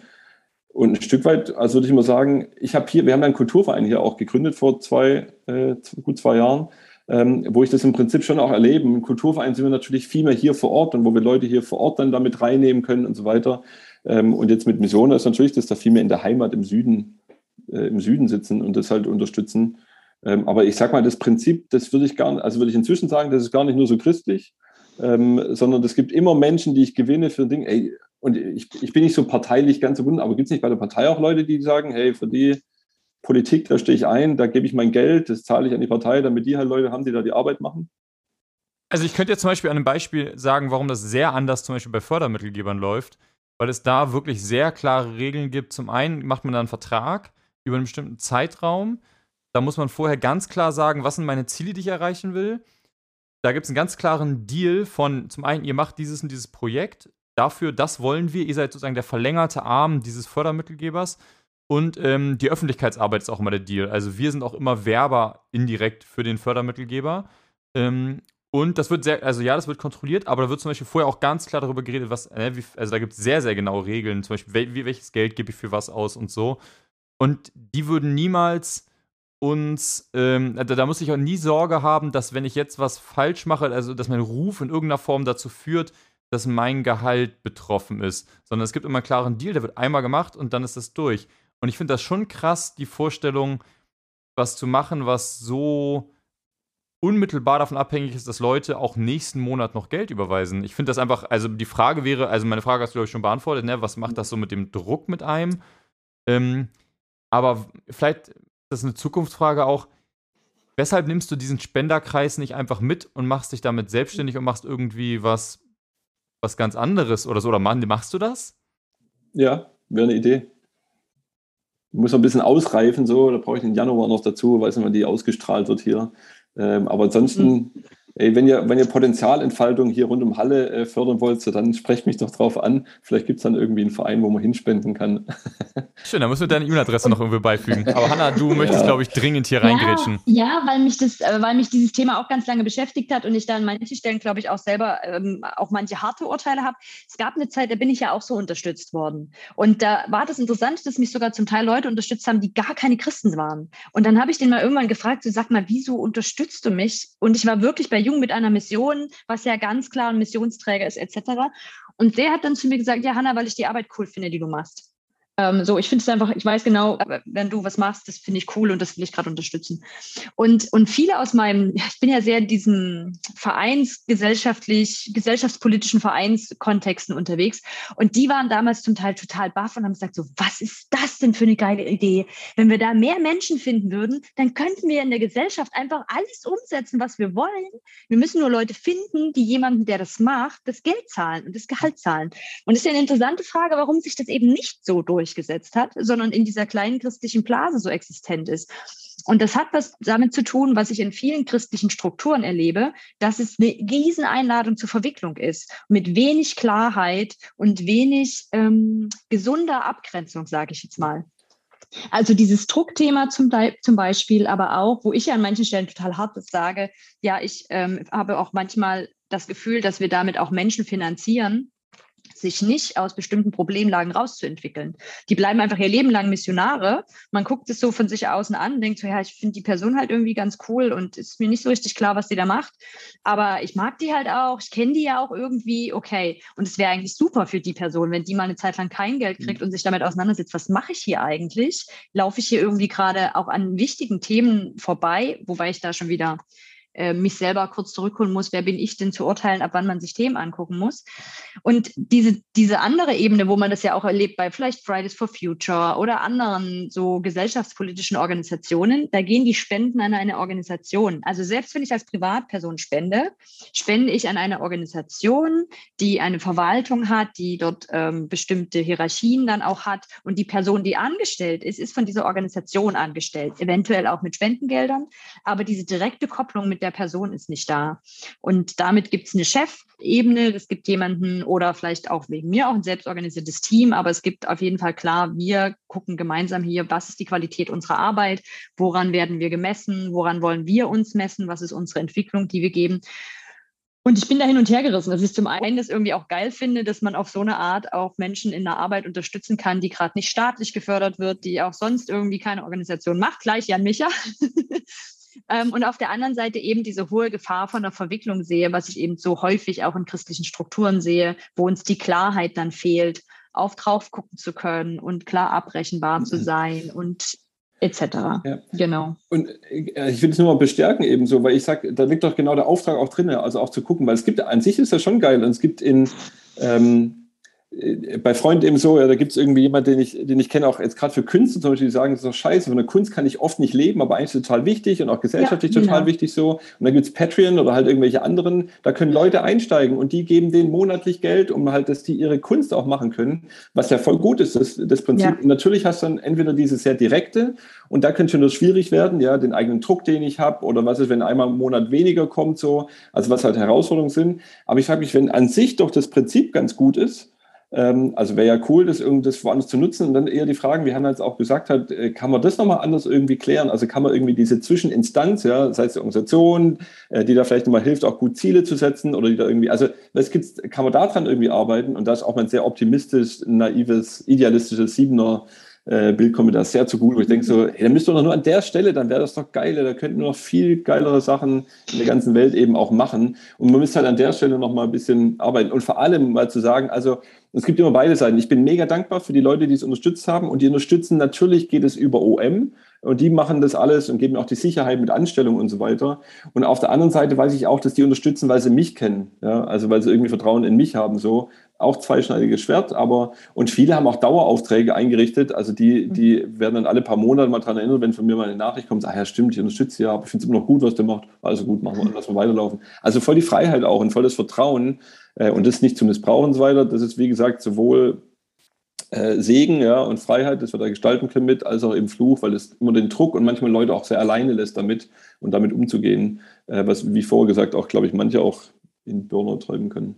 Und ein Stück weit, also würde ich mal sagen, ich habe hier, wir haben einen Kulturverein hier auch gegründet vor zwei, äh, gut zwei Jahren, ähm, wo ich das im Prinzip schon auch erlebe. Im Kulturverein sind wir natürlich viel mehr hier vor Ort und wo wir Leute hier vor Ort dann damit reinnehmen können und so weiter. Ähm, und jetzt mit Mission ist natürlich, dass da viel mehr in der Heimat im Süden, äh, im Süden sitzen und das halt unterstützen. Ähm, aber ich sag mal, das Prinzip, das würde ich gar also würde ich inzwischen sagen, das ist gar nicht nur so christlich, ähm, sondern es gibt immer Menschen, die ich gewinne für ein Ding, ey, und ich, ich bin nicht so parteilich ganz verbunden, aber gibt es nicht bei der Partei auch Leute, die sagen, hey, für die Politik, da stehe ich ein, da gebe ich mein Geld, das zahle ich an die Partei, damit die halt Leute haben, die da die Arbeit machen? Also ich könnte jetzt zum Beispiel an einem Beispiel sagen, warum das sehr anders zum Beispiel bei Fördermittelgebern läuft, weil es da wirklich sehr klare Regeln gibt. Zum einen macht man da einen Vertrag über einen bestimmten Zeitraum. Da muss man vorher ganz klar sagen, was sind meine Ziele, die ich erreichen will. Da gibt es einen ganz klaren Deal von, zum einen, ihr macht dieses und dieses Projekt, dafür, das wollen wir. Ihr seid sozusagen der verlängerte Arm dieses Fördermittelgebers. Und ähm, die Öffentlichkeitsarbeit ist auch immer der Deal. Also wir sind auch immer Werber indirekt für den Fördermittelgeber. Ähm, und das wird sehr, also ja, das wird kontrolliert, aber da wird zum Beispiel vorher auch ganz klar darüber geredet, was, äh, wie, also da gibt es sehr, sehr genaue Regeln, zum Beispiel, wel, wie, welches Geld gebe ich für was aus und so. Und die würden niemals uns, ähm, da, da, muss ich auch nie Sorge haben, dass wenn ich jetzt was falsch mache, also dass mein Ruf in irgendeiner Form dazu führt, dass mein Gehalt betroffen ist, sondern es gibt immer einen klaren Deal, der wird einmal gemacht und dann ist das durch. Und ich finde das schon krass, die Vorstellung, was zu machen, was so unmittelbar davon abhängig ist, dass Leute auch nächsten Monat noch Geld überweisen. Ich finde das einfach, also die Frage wäre, also meine Frage hast du, glaube ich, schon beantwortet, ne? Was macht das so mit dem Druck mit einem? Ähm, aber vielleicht das ist eine Zukunftsfrage auch. Weshalb nimmst du diesen Spenderkreis nicht einfach mit und machst dich damit selbstständig und machst irgendwie was, was ganz anderes oder so? Oder machst du das? Ja, wäre eine Idee. Muss ein bisschen ausreifen, so, da brauche ich den Januar noch dazu, weiß nicht, wann die ausgestrahlt wird hier. Ähm, aber ansonsten mhm. Ey, wenn ihr, wenn ihr Potenzialentfaltung hier rund um Halle äh, fördern wollt, so dann sprecht mich doch drauf an. Vielleicht gibt es dann irgendwie einen Verein, wo man hinspenden kann. [LAUGHS] Schön, da müssen wir deine E-Mail-Adresse noch irgendwie beifügen. Aber Hanna, du möchtest, ja. glaube ich, dringend hier ja, reingrätschen. Ja, weil mich das, äh, weil mich dieses Thema auch ganz lange beschäftigt hat und ich da an manchen Stellen, glaube ich, auch selber ähm, auch manche harte Urteile habe. Es gab eine Zeit, da bin ich ja auch so unterstützt worden. Und da war das interessant, dass mich sogar zum Teil Leute unterstützt haben, die gar keine Christen waren. Und dann habe ich den mal irgendwann gefragt, so sag mal, wieso unterstützt du mich? Und ich war wirklich bei Jung mit einer Mission, was ja ganz klar ein Missionsträger ist, etc. Und der hat dann zu mir gesagt, ja, Hanna, weil ich die Arbeit cool finde, die du machst. Ähm, so, ich finde es einfach, ich weiß genau, wenn du was machst, das finde ich cool und das will ich gerade unterstützen. Und, und viele aus meinem, ich bin ja sehr in diesen vereinsgesellschaftlich, gesellschaftspolitischen Vereinskontexten unterwegs und die waren damals zum Teil total baff und haben gesagt so, was ist das denn für eine geile Idee? Wenn wir da mehr Menschen finden würden, dann könnten wir in der Gesellschaft einfach alles umsetzen, was wir wollen. Wir müssen nur Leute finden, die jemanden, der das macht, das Geld zahlen und das Gehalt zahlen. Und es ist ja eine interessante Frage, warum sich das eben nicht so durch durchgesetzt hat, sondern in dieser kleinen christlichen Blase so existent ist. Und das hat was damit zu tun, was ich in vielen christlichen Strukturen erlebe, dass es eine Rieseneinladung zur Verwicklung ist, mit wenig Klarheit und wenig ähm, gesunder Abgrenzung, sage ich jetzt mal. Also dieses Druckthema zum, zum, Beispiel, aber auch, wo ich ja an manchen Stellen total hart sage, ja, ich ähm, habe auch manchmal das Gefühl, dass wir damit auch Menschen finanzieren, sich nicht aus bestimmten Problemlagen rauszuentwickeln. Die bleiben einfach ihr Leben lang Missionare. Man guckt es so von sich außen an, denkt so, ja, ich finde die Person halt irgendwie ganz cool und ist mir nicht so richtig klar, was die da macht. Aber ich mag die halt auch, ich kenne die ja auch irgendwie, okay. Und es wäre eigentlich super für die Person, wenn die mal eine Zeit lang kein Geld kriegt mhm. und sich damit auseinandersetzt, was mache ich hier eigentlich? Laufe ich hier irgendwie gerade auch an wichtigen Themen vorbei, wobei ich da schon wieder äh, mich selber kurz zurückholen muss, wer bin ich denn zu urteilen, ab wann man sich Themen angucken muss. Und diese, diese andere Ebene, wo man das ja auch erlebt bei vielleicht Fridays for Future oder anderen so gesellschaftspolitischen Organisationen, da gehen die Spenden an eine Organisation. Also selbst wenn ich als Privatperson spende, spende ich an eine Organisation, die eine Verwaltung hat, die dort ähm, bestimmte Hierarchien dann auch hat. Und die Person, die angestellt ist, ist von dieser Organisation angestellt, eventuell auch mit Spendengeldern. Aber diese direkte Kopplung mit der der Person ist nicht da. Und damit gibt es eine Chefebene, es gibt jemanden oder vielleicht auch wegen mir auch ein selbstorganisiertes Team, aber es gibt auf jeden Fall klar, wir gucken gemeinsam hier, was ist die Qualität unserer Arbeit, woran werden wir gemessen, woran wollen wir uns messen, was ist unsere Entwicklung, die wir geben. Und ich bin da hin und her gerissen, dass ich zum einen das irgendwie auch geil finde, dass man auf so eine Art auch Menschen in der Arbeit unterstützen kann, die gerade nicht staatlich gefördert wird, die auch sonst irgendwie keine Organisation macht, gleich Jan Micha. [LAUGHS] Ähm, und auf der anderen Seite eben diese hohe Gefahr von der Verwicklung sehe, was ich eben so häufig auch in christlichen Strukturen sehe, wo uns die Klarheit dann fehlt, auf drauf gucken zu können und klar abrechenbar zu mhm. sein und etc. Ja. Genau. Und äh, ich will es nur mal bestärken ebenso, weil ich sage, da liegt doch genau der Auftrag auch drin, also auch zu gucken, weil es gibt an sich ist das schon geil und es gibt in ähm, äh, bei Freunden eben so, ja, da gibt es irgendwie jemanden, den ich, den ich kenne, auch jetzt gerade für Künstler zum Beispiel, die sagen, das ist doch scheiße, von der Kunst kann ich oft nicht leben, aber eigentlich total wichtig und auch gesellschaftlich ja, total genau. wichtig so. Und dann gibt es Patreon oder halt irgendwelche anderen, da können Leute einsteigen und die geben denen monatlich Geld, um halt, dass die ihre Kunst auch machen können, was ja voll gut ist, das, das Prinzip. Ja. Natürlich hast du dann entweder diese sehr direkte und da könnte schon das schwierig werden, ja, den eigenen Druck, den ich habe oder was ist, wenn einmal im Monat weniger kommt so, also was halt Herausforderungen sind. Aber ich frage mich, wenn an sich doch das Prinzip ganz gut ist, also wäre ja cool, das irgendwas woanders zu nutzen. Und dann eher die Fragen, wie Hannah jetzt auch gesagt hat, äh, kann man das nochmal anders irgendwie klären? Also kann man irgendwie diese Zwischeninstanz, ja, sei es die Organisation, äh, die da vielleicht nochmal hilft, auch gut Ziele zu setzen oder die da irgendwie, also was gibt's, kann man daran irgendwie arbeiten? Und da ist auch mein sehr optimistisch, naives, idealistisches Siebener äh, Bild kommt mir da sehr zu gut, wo ich denke so, hey, dann müsst ihr doch nur an der Stelle, dann wäre das doch geil, da könnten wir noch viel geilere Sachen in der ganzen Welt eben auch machen. Und man müsste halt an der Stelle noch mal ein bisschen arbeiten und vor allem mal zu sagen, also es gibt immer beide Seiten. Ich bin mega dankbar für die Leute, die es unterstützt haben und die unterstützen. Natürlich geht es über OM und die machen das alles und geben auch die Sicherheit mit Anstellung und so weiter. Und auf der anderen Seite weiß ich auch, dass die unterstützen, weil sie mich kennen. Ja, also weil sie irgendwie Vertrauen in mich haben, so auch zweischneidiges Schwert, aber und viele haben auch Daueraufträge eingerichtet. Also die, die werden dann alle paar Monate mal daran erinnert, wenn von mir mal eine Nachricht kommt, ah ja, stimmt, ich unterstütze ja, aber ich finde es immer noch gut, was der macht. Also gut, machen wir, lassen wir weiterlaufen. Also voll die Freiheit auch und voll das Vertrauen äh, und das nicht zu missbrauchen und so weiter. Das ist, wie gesagt, sowohl äh, Segen ja, und Freiheit, das wir da gestalten können mit, als auch eben Fluch, weil es immer den Druck und manchmal Leute auch sehr alleine lässt damit und damit umzugehen, äh, was, wie vorher gesagt, auch, glaube ich, manche auch in Burnout treiben können.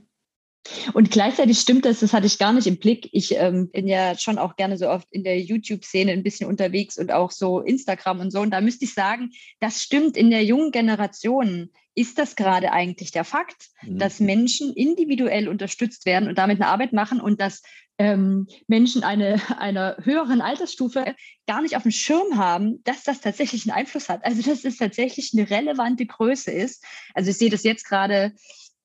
Und gleichzeitig stimmt das, das hatte ich gar nicht im Blick. Ich ähm, bin ja schon auch gerne so oft in der YouTube-Szene ein bisschen unterwegs und auch so Instagram und so. Und da müsste ich sagen, das stimmt in der jungen Generation. Ist das gerade eigentlich der Fakt, mhm. dass Menschen individuell unterstützt werden und damit eine Arbeit machen und dass ähm, Menschen eine, einer höheren Altersstufe gar nicht auf dem Schirm haben, dass das tatsächlich einen Einfluss hat. Also dass es tatsächlich eine relevante Größe ist. Also ich sehe das jetzt gerade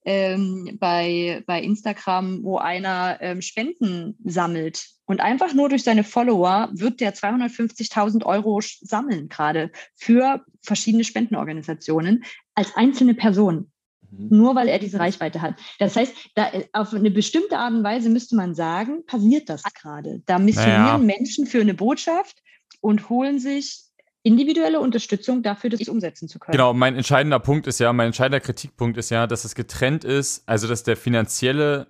ähm, bei, bei Instagram, wo einer ähm, Spenden sammelt. Und einfach nur durch seine Follower wird der 250.000 Euro sammeln, gerade für verschiedene Spendenorganisationen als einzelne Person. Mhm. Nur weil er diese Reichweite hat. Das heißt, da, auf eine bestimmte Art und Weise müsste man sagen, passiert das gerade. Da missionieren naja. Menschen für eine Botschaft und holen sich individuelle Unterstützung dafür, das umsetzen zu können. Genau, mein entscheidender Punkt ist ja, mein entscheidender Kritikpunkt ist ja, dass es getrennt ist, also dass der finanzielle,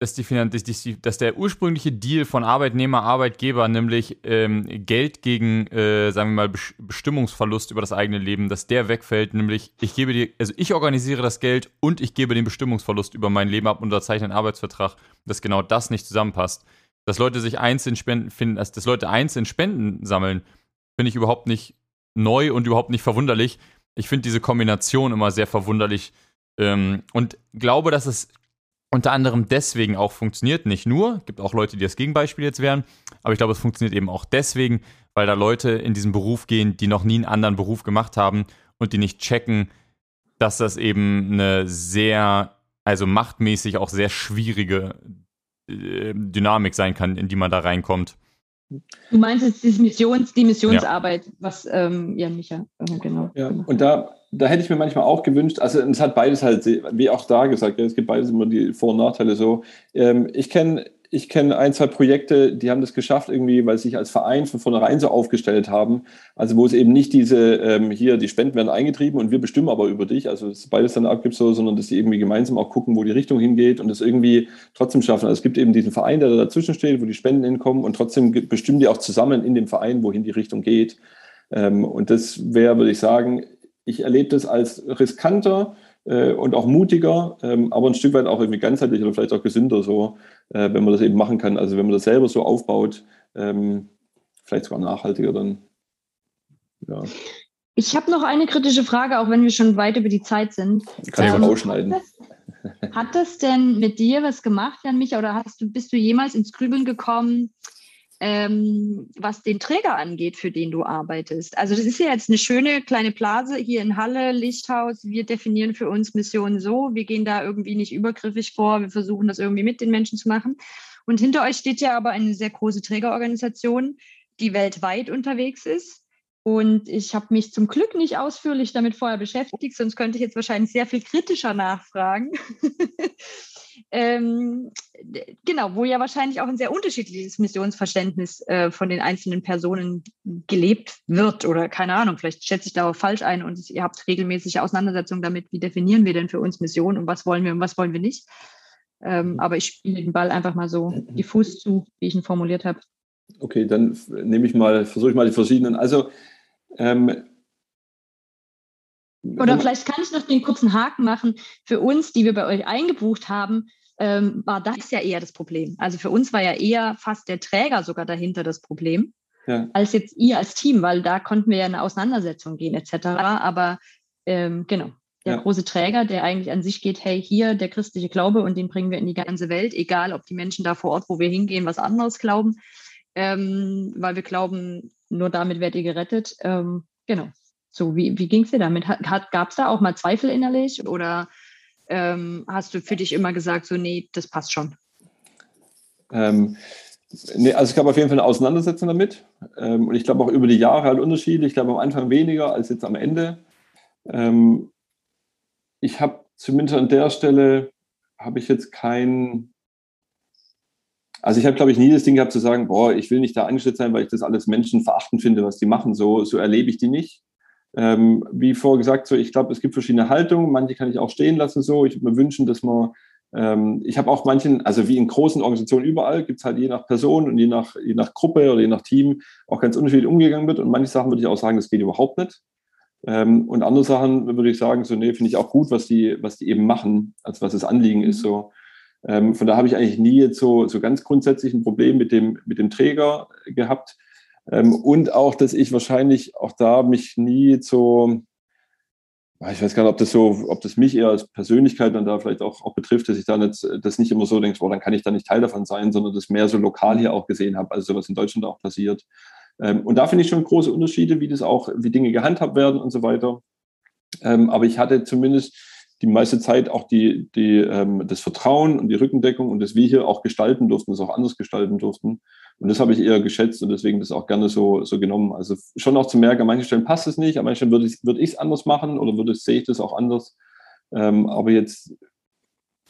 dass, die, dass der ursprüngliche Deal von Arbeitnehmer, Arbeitgeber, nämlich ähm, Geld gegen, äh, sagen wir mal, Bestimmungsverlust über das eigene Leben, dass der wegfällt, nämlich ich gebe dir, also ich organisiere das Geld und ich gebe den Bestimmungsverlust über mein Leben ab und unterzeichne einen Arbeitsvertrag, dass genau das nicht zusammenpasst. Dass Leute sich einzeln spenden finden, dass, dass Leute einzeln Spenden sammeln, finde ich überhaupt nicht neu und überhaupt nicht verwunderlich. Ich finde diese Kombination immer sehr verwunderlich ähm, und glaube, dass es unter anderem deswegen auch funktioniert. Nicht nur, gibt auch Leute, die das Gegenbeispiel jetzt wären, aber ich glaube, es funktioniert eben auch deswegen, weil da Leute in diesen Beruf gehen, die noch nie einen anderen Beruf gemacht haben und die nicht checken, dass das eben eine sehr, also machtmäßig auch sehr schwierige äh, Dynamik sein kann, in die man da reinkommt. Du meinst jetzt die, Missions, die Missionsarbeit, ja. was ähm, ja, Micha, äh, genau. Ja, und da, da hätte ich mir manchmal auch gewünscht, also es hat beides halt, wie auch da gesagt, ja, es gibt beides immer die Vor- und Nachteile so. Ähm, ich kenne ich kenne ein, zwei Projekte, die haben das geschafft irgendwie, weil sie sich als Verein von vornherein so aufgestellt haben. Also wo es eben nicht diese, ähm, hier, die Spenden werden eingetrieben und wir bestimmen aber über dich, also dass beides dann abgibt so, sondern dass sie irgendwie gemeinsam auch gucken, wo die Richtung hingeht und das irgendwie trotzdem schaffen. Also es gibt eben diesen Verein, der da dazwischen steht, wo die Spenden hinkommen und trotzdem bestimmen die auch zusammen in dem Verein, wohin die Richtung geht. Ähm, und das wäre, würde ich sagen, ich erlebe das als riskanter, äh, und auch mutiger, ähm, aber ein Stück weit auch irgendwie ganzheitlich oder vielleicht auch gesünder so, äh, wenn man das eben machen kann. Also wenn man das selber so aufbaut, ähm, vielleicht sogar nachhaltiger dann. Ja. Ich habe noch eine kritische Frage, auch wenn wir schon weit über die Zeit sind. Kann ähm, ich auch ausschneiden. Hat das, hat das denn mit dir was gemacht, Jan Micha, oder hast du, bist du jemals ins Grübeln gekommen, ähm, was den Träger angeht, für den du arbeitest. Also das ist ja jetzt eine schöne kleine Blase hier in Halle, Lichthaus. Wir definieren für uns Missionen so. Wir gehen da irgendwie nicht übergriffig vor. Wir versuchen das irgendwie mit den Menschen zu machen. Und hinter euch steht ja aber eine sehr große Trägerorganisation, die weltweit unterwegs ist. Und ich habe mich zum Glück nicht ausführlich damit vorher beschäftigt, sonst könnte ich jetzt wahrscheinlich sehr viel kritischer nachfragen. [LAUGHS] ähm, genau, wo ja wahrscheinlich auch ein sehr unterschiedliches Missionsverständnis äh, von den einzelnen Personen gelebt wird oder keine Ahnung, vielleicht schätze ich da auch falsch ein und ihr habt regelmäßige Auseinandersetzungen damit, wie definieren wir denn für uns Mission und was wollen wir und was wollen wir nicht. Ähm, aber ich spiele den Ball einfach mal so diffus zu, wie ich ihn formuliert habe. Okay, dann nehme ich mal, versuche ich mal die verschiedenen. Also ähm, oder vielleicht kann ich noch den kurzen Haken machen. Für uns, die wir bei euch eingebucht haben, ähm, war das ja eher das Problem. Also für uns war ja eher fast der Träger sogar dahinter das Problem, ja. als jetzt ihr als Team, weil da konnten wir ja eine Auseinandersetzung gehen etc. Aber ähm, genau, der ja. große Träger, der eigentlich an sich geht, hey, hier der christliche Glaube und den bringen wir in die ganze Welt, egal ob die Menschen da vor Ort, wo wir hingehen, was anderes glauben, ähm, weil wir glauben, nur damit werdet ihr gerettet. Ähm, genau. So, wie, wie ging es dir damit? Gab es da auch mal Zweifel innerlich oder ähm, hast du für dich immer gesagt, so, nee, das passt schon? Ähm, nee, also es gab auf jeden Fall eine Auseinandersetzung damit. Ähm, und ich glaube auch über die Jahre halt Unterschiede. Ich glaube am Anfang weniger als jetzt am Ende. Ähm, ich habe zumindest an der Stelle, habe ich jetzt kein, also ich habe, glaube ich, nie das Ding gehabt zu sagen, boah, ich will nicht da angestellt sein, weil ich das alles Menschen verachten finde, was die machen. So, so erlebe ich die nicht. Ähm, wie vorher gesagt, so ich glaube, es gibt verschiedene Haltungen. Manche kann ich auch stehen lassen. So, ich würde mir wünschen, dass man ähm, ich habe auch manchen, also wie in großen Organisationen überall, gibt es halt je nach Person und je nach, je nach Gruppe oder je nach Team auch ganz unterschiedlich umgegangen wird. Und manche Sachen würde ich auch sagen, das geht überhaupt nicht. Ähm, und andere Sachen würde ich sagen, so, nee, finde ich auch gut, was die, was die eben machen, als was das Anliegen ist. So. Ähm, von da habe ich eigentlich nie jetzt so, so ganz grundsätzlich ein Problem mit dem, mit dem Träger gehabt. Ähm, und auch, dass ich wahrscheinlich auch da mich nie so, ich weiß gar nicht, ob das so, ob das mich eher als Persönlichkeit dann da vielleicht auch, auch betrifft, dass ich da nicht, das nicht immer so denke, boah, dann kann ich da nicht Teil davon sein, sondern das mehr so lokal hier auch gesehen habe, also sowas in Deutschland auch passiert. Ähm, und da finde ich schon große Unterschiede, wie das auch, wie Dinge gehandhabt werden und so weiter. Ähm, aber ich hatte zumindest die meiste Zeit auch die, die, das Vertrauen und die Rückendeckung und das wir hier auch gestalten durften, das auch anders gestalten durften. Und das habe ich eher geschätzt und deswegen das auch gerne so, so genommen. Also schon auch zu merken, an manchen Stellen passt es nicht, an manchen Stellen würde ich es würd anders machen oder würde, sehe ich das auch anders. Ähm, aber jetzt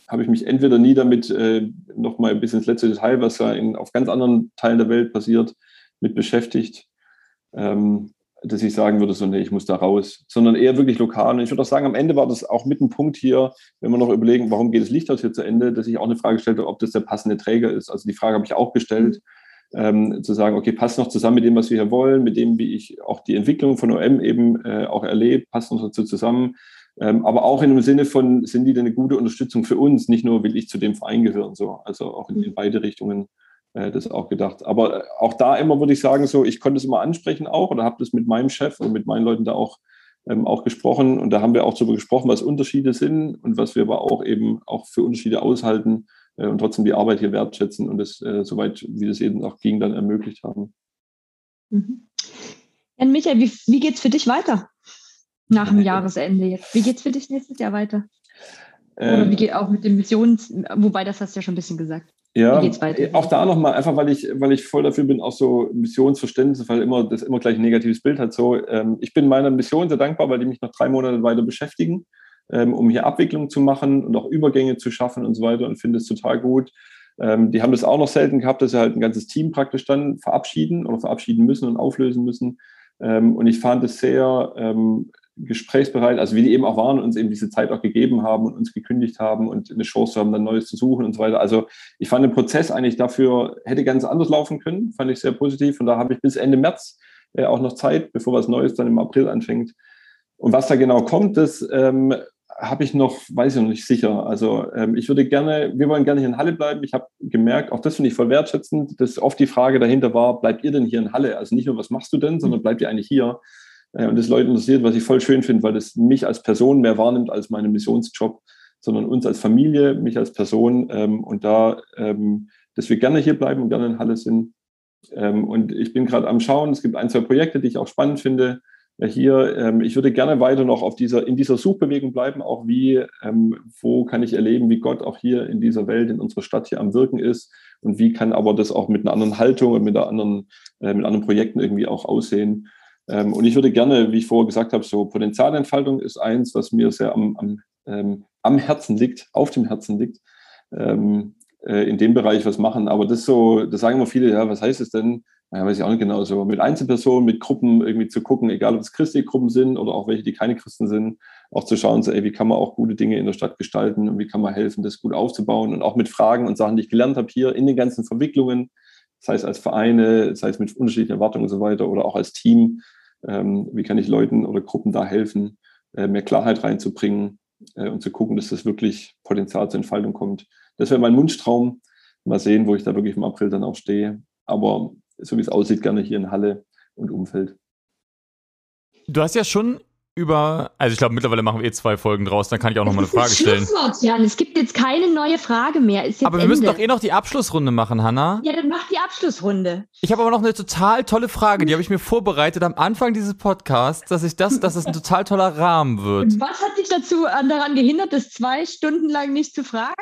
habe ich mich entweder nie damit äh, noch mal ein bisschen ins letzte Detail, was ja in, auf ganz anderen Teilen der Welt passiert, mit beschäftigt, ähm, dass ich sagen würde, so, nee, ich muss da raus, sondern eher wirklich lokal. Und ich würde auch sagen, am Ende war das auch mit ein Punkt hier, wenn wir noch überlegen, warum geht das Lichthaus hier zu Ende, dass ich auch eine Frage stellte, ob das der passende Träger ist. Also die Frage habe ich auch gestellt ähm, zu sagen, okay, passt noch zusammen mit dem, was wir hier wollen, mit dem, wie ich auch die Entwicklung von OM eben äh, auch erlebe, passt noch dazu zusammen. Ähm, aber auch in dem Sinne von, sind die denn eine gute Unterstützung für uns? Nicht nur will ich zu dem Verein gehören, so. Also auch in, in beide Richtungen das auch gedacht. Aber äh, auch da immer würde ich sagen, so, ich konnte es immer ansprechen auch oder habe das mit meinem Chef und mit meinen Leuten da auch ähm, auch gesprochen und da haben wir auch darüber gesprochen, was Unterschiede sind und was wir aber auch eben auch für Unterschiede aushalten äh, und trotzdem die Arbeit hier wertschätzen und es äh, soweit, wie das eben auch ging, dann ermöglicht haben. Mhm. Ja, Michael, wie, wie geht es für dich weiter nach dem [LAUGHS] Jahresende jetzt? Wie geht es für dich nächstes Jahr weiter? Oder ähm, wie geht auch mit den Missions, wobei das hast du ja schon ein bisschen gesagt. Ja, auch da nochmal, einfach weil ich, weil ich voll dafür bin, auch so Missionsverständnis, weil immer das immer gleich ein negatives Bild hat. So, ähm, ich bin meiner Mission sehr dankbar, weil die mich noch drei Monate weiter beschäftigen ähm, um hier Abwicklung zu machen und auch Übergänge zu schaffen und so weiter und finde es total gut. Ähm, die haben das auch noch selten gehabt, dass sie halt ein ganzes Team praktisch dann verabschieden oder verabschieden müssen und auflösen müssen. Ähm, und ich fand es sehr ähm, gesprächsbereit, also wie die eben auch waren, uns eben diese Zeit auch gegeben haben und uns gekündigt haben und eine Chance haben, dann Neues zu suchen und so weiter. Also ich fand den Prozess eigentlich dafür, hätte ganz anders laufen können, fand ich sehr positiv. Und da habe ich bis Ende März äh, auch noch Zeit, bevor was Neues dann im April anfängt. Und was da genau kommt, das ähm, habe ich noch, weiß ich noch nicht sicher. Also ähm, ich würde gerne, wir wollen gerne hier in Halle bleiben. Ich habe gemerkt, auch das finde ich voll wertschätzend, dass oft die Frage dahinter war, bleibt ihr denn hier in Halle? Also nicht nur, was machst du denn, sondern bleibt ihr eigentlich hier? Äh, und das Leute interessiert, was ich voll schön finde, weil das mich als Person mehr wahrnimmt als meinen Missionsjob, sondern uns als Familie, mich als Person. Ähm, und da, ähm, dass wir gerne hier bleiben und gerne in Halle sind. Ähm, und ich bin gerade am Schauen, es gibt ein, zwei Projekte, die ich auch spannend finde hier, ähm, ich würde gerne weiter noch auf dieser, in dieser Suchbewegung bleiben, auch wie, ähm, wo kann ich erleben, wie Gott auch hier in dieser Welt, in unserer Stadt hier am Wirken ist und wie kann aber das auch mit einer anderen Haltung und mit, einer anderen, äh, mit anderen Projekten irgendwie auch aussehen. Ähm, und ich würde gerne, wie ich vorher gesagt habe, so Potenzialentfaltung ist eins, was mir sehr am, am, ähm, am Herzen liegt, auf dem Herzen liegt. ähm, äh, in dem Bereich was machen. Aber das so, das sagen immer viele, ja, was heißt es denn? Ja, weiß ich auch nicht genau, so mit Einzelpersonen, mit Gruppen irgendwie zu gucken, egal ob es christliche Gruppen sind oder auch welche, die keine Christen sind, auch zu schauen, so, ey, wie kann man auch gute Dinge in der Stadt gestalten und wie kann man helfen, das gut aufzubauen und auch mit Fragen und Sachen, die ich gelernt habe hier in den ganzen Verwicklungen, sei es als Vereine, sei es mit unterschiedlichen Erwartungen und so weiter oder auch als Team, ähm, wie kann ich Leuten oder Gruppen da helfen, äh, mehr Klarheit reinzubringen äh, und zu gucken, dass das wirklich Potenzial zur Entfaltung kommt. Das wäre mein Wunschtraum. Mal sehen, wo ich da wirklich im April dann auch stehe. Aber so wie es aussieht, gerne hier in Halle und Umfeld. Du hast ja schon über, also ich glaube, mittlerweile machen wir eh zwei Folgen draus, dann kann ich auch noch mal eine Frage stellen. Jan. Es gibt jetzt keine neue Frage mehr. aber wir Ende. müssen doch eh noch die Abschlussrunde machen, Hanna. Ja, dann mach die Abschlussrunde. Ich habe aber noch eine total tolle Frage, die habe ich mir vorbereitet am Anfang dieses Podcasts, dass ich das, dass es ein total toller Rahmen wird. Was hat dich dazu daran gehindert, das zwei Stunden lang nicht zu fragen?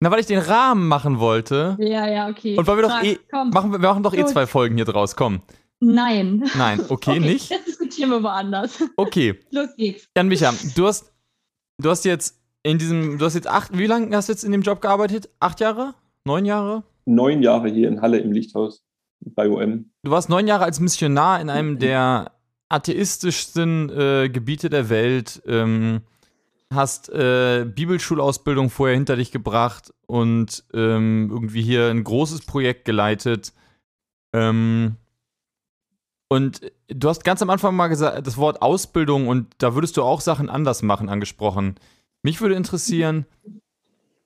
Na, weil ich den Rahmen machen wollte. Ja, ja, okay. Und weil wir Frag, doch eh, machen, wir machen doch eh zwei Folgen hier draus, komm. Nein. Nein, okay, okay nicht? Das diskutieren wir woanders. Okay. Los geht's. Jan Micha, du hast, du hast jetzt in diesem, du hast jetzt acht, wie lange hast du jetzt in dem Job gearbeitet? Acht Jahre? Neun Jahre? Neun Jahre hier in Halle im Lichthaus bei OM. Du warst neun Jahre als Missionar in einem der atheistischsten äh, Gebiete der Welt. Ähm, hast äh, Bibelschulausbildung vorher hinter dich gebracht und ähm, irgendwie hier ein großes Projekt geleitet. Ähm, und du hast ganz am Anfang mal gesagt, das Wort Ausbildung und da würdest du auch Sachen anders machen angesprochen. Mich würde interessieren,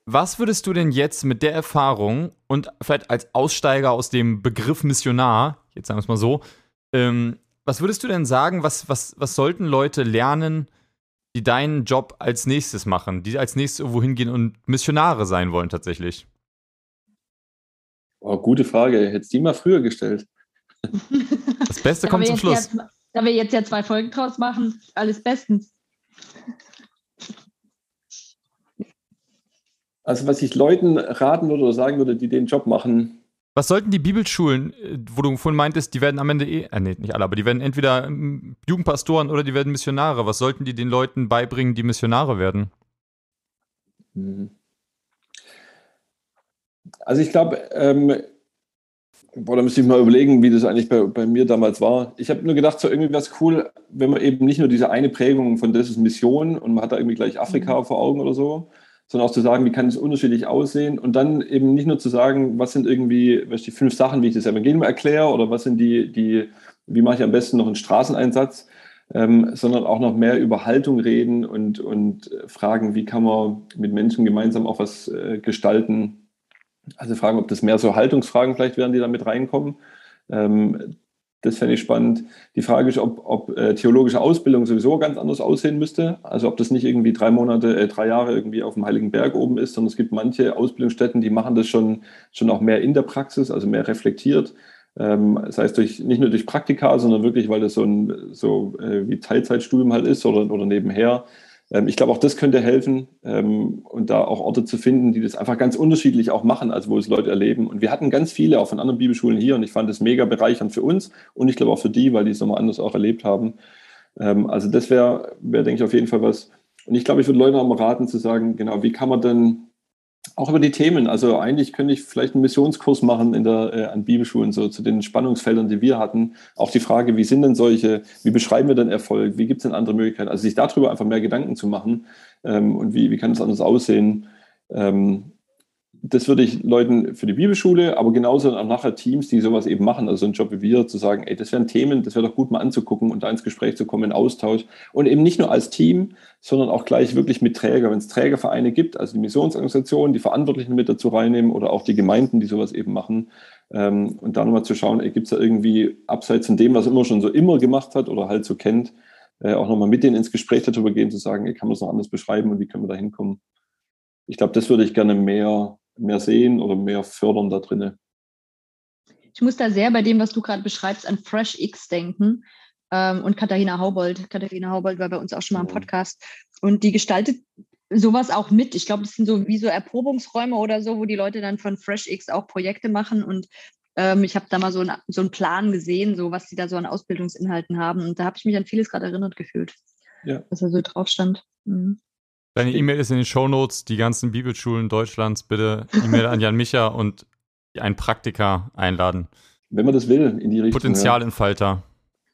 was würdest du denn jetzt mit der Erfahrung und vielleicht als Aussteiger aus dem Begriff Missionar, jetzt sagen wir es mal so, ähm, was würdest du denn sagen, was, was, was sollten Leute lernen, die deinen Job als nächstes machen, die als nächstes irgendwo hingehen und Missionare sein wollen tatsächlich? Oh, gute Frage. Hättest du die mal früher gestellt. Das Beste kommt zum Schluss. Ja, da wir jetzt ja zwei Folgen draus machen, alles bestens. Also was ich Leuten raten würde oder sagen würde, die den Job machen, was sollten die Bibelschulen, wo du vorhin meintest, die werden am Ende eh, äh, nee, nicht alle, aber die werden entweder ähm, Jugendpastoren oder die werden Missionare. Was sollten die den Leuten beibringen, die Missionare werden? Mhm. Also ich glaube, ähm, boah, da müsste ich mal überlegen, wie das eigentlich bei, bei mir damals war. Ich habe nur gedacht, so irgendwie wäre es cool, wenn man eben nicht nur diese eine Prägung von das ist Mission und man hat da irgendwie gleich Afrika mhm. vor Augen oder so, sondern auch zu sagen, wie kann es unterschiedlich aussehen und dann eben nicht nur zu sagen, was sind irgendwie, was die fünf Sachen, wie ich das Evangelium erkläre oder was sind die, die, wie mache ich am besten noch einen Straßeneinsatz, ähm, sondern auch noch mehr über Haltung reden und, und fragen, wie kann man mit Menschen gemeinsam auch was äh, gestalten. Also fragen, ob das mehr so Haltungsfragen vielleicht werden, die da mit reinkommen. Ähm, das fände ich spannend. Die Frage ist, ob, ob äh, theologische Ausbildung sowieso ganz anders aussehen müsste. Also ob das nicht irgendwie drei Monate, äh, drei Jahre irgendwie auf dem Heiligen Berg oben ist, sondern es gibt manche Ausbildungsstätten, die machen das schon, schon auch mehr in der Praxis, also mehr reflektiert. Ähm, das heißt, durch, nicht nur durch Praktika, sondern wirklich, weil das so ein so äh, wie Teilzeitstudium halt ist oder, oder nebenher, ich glaube, auch das könnte helfen ähm, und da auch Orte zu finden, die das einfach ganz unterschiedlich auch machen, als wo es Leute erleben. Und wir hatten ganz viele auch von anderen Bibelschulen hier und ich fand das mega bereichernd für uns und ich glaube auch für die, weil die es nochmal anders auch erlebt haben. Ähm, also das wäre, wär, denke ich, auf jeden Fall was. Und ich glaube, ich würde Leute auch mal raten zu sagen, genau, wie kann man denn auch über die Themen. Also eigentlich könnte ich vielleicht einen Missionskurs machen in der, äh, an Bibelschulen, so zu den Spannungsfeldern, die wir hatten. Auch die Frage, wie sind denn solche, wie beschreiben wir denn Erfolg, wie gibt es denn andere Möglichkeiten? Also sich darüber einfach mehr Gedanken zu machen ähm, und wie, wie kann es anders aussehen. Ähm, das würde ich Leuten für die Bibelschule, aber genauso auch nachher Teams, die sowas eben machen, also ein Job wie wir, zu sagen, ey, das wären Themen, das wäre doch gut mal anzugucken und da ins Gespräch zu kommen, in Austausch. Und eben nicht nur als Team, sondern auch gleich wirklich mit Träger. Wenn es Trägervereine gibt, also die Missionsorganisationen, die Verantwortlichen mit dazu reinnehmen oder auch die Gemeinden, die sowas eben machen. Ähm, und da nochmal zu schauen, gibt es da irgendwie abseits von dem, was immer schon so immer gemacht hat oder halt so kennt, äh, auch nochmal mit denen ins Gespräch darüber gehen, zu sagen, ey, kann man das noch anders beschreiben und wie können wir da hinkommen? Ich glaube, das würde ich gerne mehr mehr sehen oder mehr fördern da drinnen. Ich muss da sehr bei dem, was du gerade beschreibst, an Fresh X denken. Ähm, und Katharina Haubold. Katharina Haubold war bei uns auch schon mal im Podcast. Und die gestaltet sowas auch mit. Ich glaube, das sind so wie so Erprobungsräume oder so, wo die Leute dann von Fresh X auch Projekte machen. Und ähm, ich habe da mal so, ein, so einen Plan gesehen, so was sie da so an Ausbildungsinhalten haben. Und da habe ich mich an vieles gerade erinnert gefühlt. Ja. Was da so drauf stand. Mhm. Deine E-Mail ist in den Shownotes, die ganzen Bibelschulen Deutschlands bitte E-Mail an Jan Micha und einen Praktiker einladen. Wenn man das will, in die Richtung. Potenzialentfalter ja.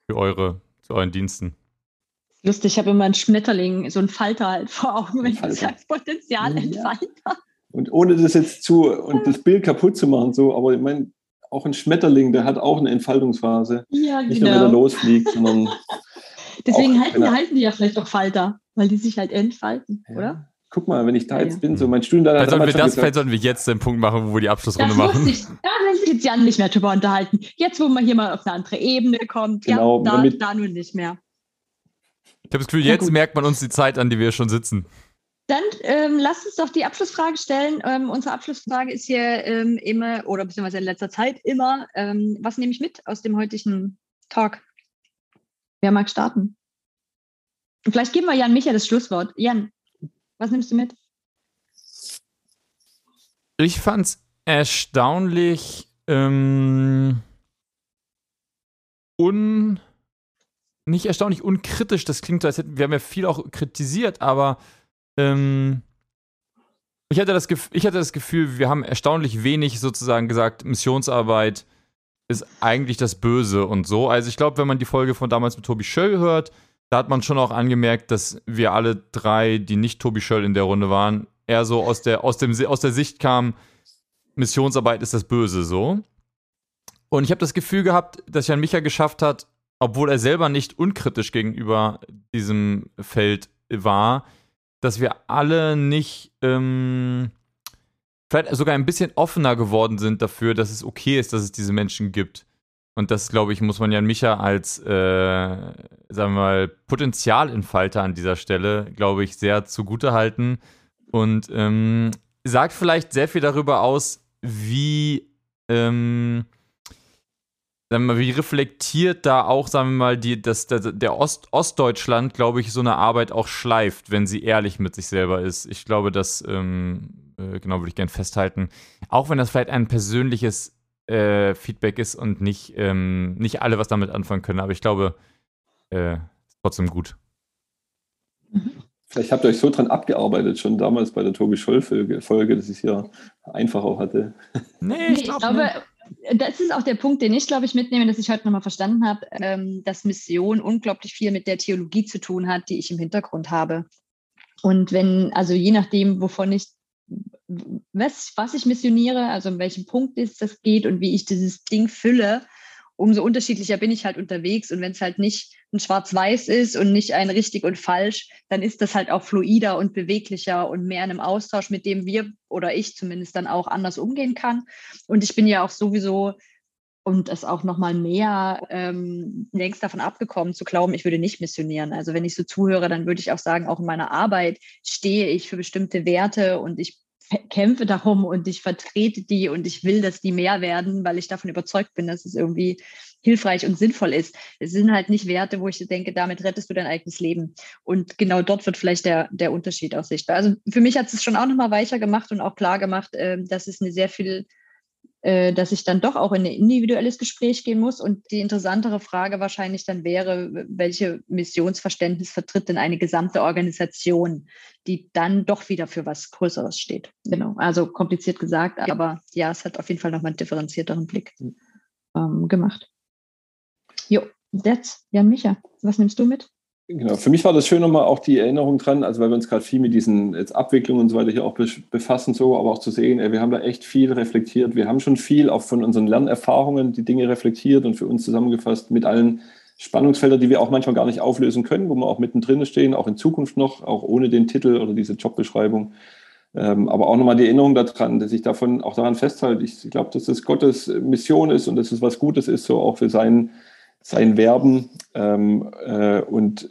für eure, zu euren Diensten. Lustig, ich habe immer einen Schmetterling, so einen Falter halt vor Augen, wenn du sagst Potenzialentfalter. Ja. Und ohne das jetzt zu und das Bild kaputt zu machen, so, aber ich meine, auch ein Schmetterling, der hat auch eine Entfaltungsphase. Ja, genau. Nicht nur, wenn er genau. losfliegt, sondern. Deswegen halten, er, halten die ja vielleicht auch Falter, weil die sich halt entfalten, ja. oder? Guck mal, wenn ich da jetzt bin, so mein da. Vielleicht sollten, wir das, vielleicht sollten wir jetzt den Punkt machen, wo wir die Abschlussrunde das machen. Ich, da will sich jetzt Jan nicht mehr drüber unterhalten. Jetzt, wo man hier mal auf eine andere Ebene kommt, genau, ja, da, da nun nicht mehr. Ich habe das Gefühl, jetzt merkt man uns die Zeit an, die wir schon sitzen. Dann ähm, lasst uns doch die Abschlussfrage stellen. Ähm, unsere Abschlussfrage ist hier ähm, immer, oder beziehungsweise in letzter Zeit immer, ähm, was nehme ich mit aus dem heutigen Talk? Wer mag starten? Vielleicht geben wir Jan Micha das Schlusswort. Jan, was nimmst du mit? Ich fand es erstaunlich ähm, un nicht erstaunlich unkritisch. Das klingt so, als hätten wir haben ja viel auch kritisiert, aber ähm, ich, hatte das ich hatte das Gefühl, wir haben erstaunlich wenig sozusagen gesagt, Missionsarbeit ist eigentlich das Böse und so. Also ich glaube, wenn man die Folge von damals mit Tobi Schöll hört, da hat man schon auch angemerkt, dass wir alle drei, die nicht Tobi Schöll in der Runde waren, eher so aus der, aus dem, aus der Sicht kamen, Missionsarbeit ist das Böse so. Und ich habe das Gefühl gehabt, dass Jan Micha geschafft hat, obwohl er selber nicht unkritisch gegenüber diesem Feld war, dass wir alle nicht ähm, vielleicht sogar ein bisschen offener geworden sind dafür, dass es okay ist, dass es diese Menschen gibt. Und das, glaube ich, muss man Jan Micha als, äh, sagen wir mal, Potenzialentfalter an dieser Stelle, glaube ich, sehr zugute halten. Und ähm, sagt vielleicht sehr viel darüber aus, wie ähm, sagen wir mal, wie reflektiert da auch, sagen wir mal, die, das, der, der Ost, Ostdeutschland, glaube ich, so eine Arbeit auch schleift, wenn sie ehrlich mit sich selber ist. Ich glaube, das, ähm, äh, genau, würde ich gerne festhalten. Auch wenn das vielleicht ein persönliches äh, Feedback ist und nicht, ähm, nicht alle was damit anfangen können, aber ich glaube, äh, trotzdem gut. Vielleicht habt ihr euch so dran abgearbeitet, schon damals bei der Tobi Scholl-Folge, dass ich es ja einfacher hatte. [LAUGHS] Nee, ich, glaub, ich glaube, das ist auch der Punkt, den ich, glaube ich, mitnehme, dass ich heute nochmal verstanden habe, ähm, dass Mission unglaublich viel mit der Theologie zu tun hat, die ich im Hintergrund habe. Und wenn, also je nachdem, wovon ich, was, was ich missioniere, also in welchem Punkt ist das geht und wie ich dieses Ding fülle, umso unterschiedlicher bin ich halt unterwegs. Und wenn es halt nicht ein Schwarz-Weiß ist und nicht ein richtig und falsch, dann ist das halt auch fluider und beweglicher und mehr in einem Austausch, mit dem wir oder ich zumindest dann auch anders umgehen kann. Und ich bin ja auch sowieso und es auch noch mal mehr ähm, längst davon abgekommen zu glauben, ich würde nicht missionieren. Also wenn ich so zuhöre, dann würde ich auch sagen, auch in meiner Arbeit stehe ich für bestimmte Werte und ich kämpfe darum und ich vertrete die und ich will, dass die mehr werden, weil ich davon überzeugt bin, dass es irgendwie hilfreich und sinnvoll ist. Es sind halt nicht Werte, wo ich denke, damit rettest du dein eigenes Leben. Und genau dort wird vielleicht der, der Unterschied auch sichtbar. Also für mich hat es schon auch nochmal weicher gemacht und auch klar gemacht, äh, dass es eine sehr viel dass ich dann doch auch in ein individuelles Gespräch gehen muss. Und die interessantere Frage wahrscheinlich dann wäre, welche Missionsverständnis vertritt denn eine gesamte Organisation, die dann doch wieder für was Größeres steht. Genau, also kompliziert gesagt, aber ja, es hat auf jeden Fall nochmal einen differenzierteren Blick hm. ähm, gemacht. Jo, that's Jan Micha. Was nimmst du mit? Genau, für mich war das schön nochmal auch die Erinnerung dran, also weil wir uns gerade viel mit diesen jetzt Abwicklungen und so weiter hier auch befassen, so, aber auch zu sehen, ey, wir haben da echt viel reflektiert. Wir haben schon viel auch von unseren Lernerfahrungen die Dinge reflektiert und für uns zusammengefasst mit allen Spannungsfeldern, die wir auch manchmal gar nicht auflösen können, wo wir auch mittendrin stehen, auch in Zukunft noch, auch ohne den Titel oder diese Jobbeschreibung. Ähm, aber auch nochmal die Erinnerung daran, dass ich davon auch daran festhalte. Ich glaube, dass das Gottes Mission ist und dass es was Gutes ist, so auch für seinen sein Werben ähm, äh, und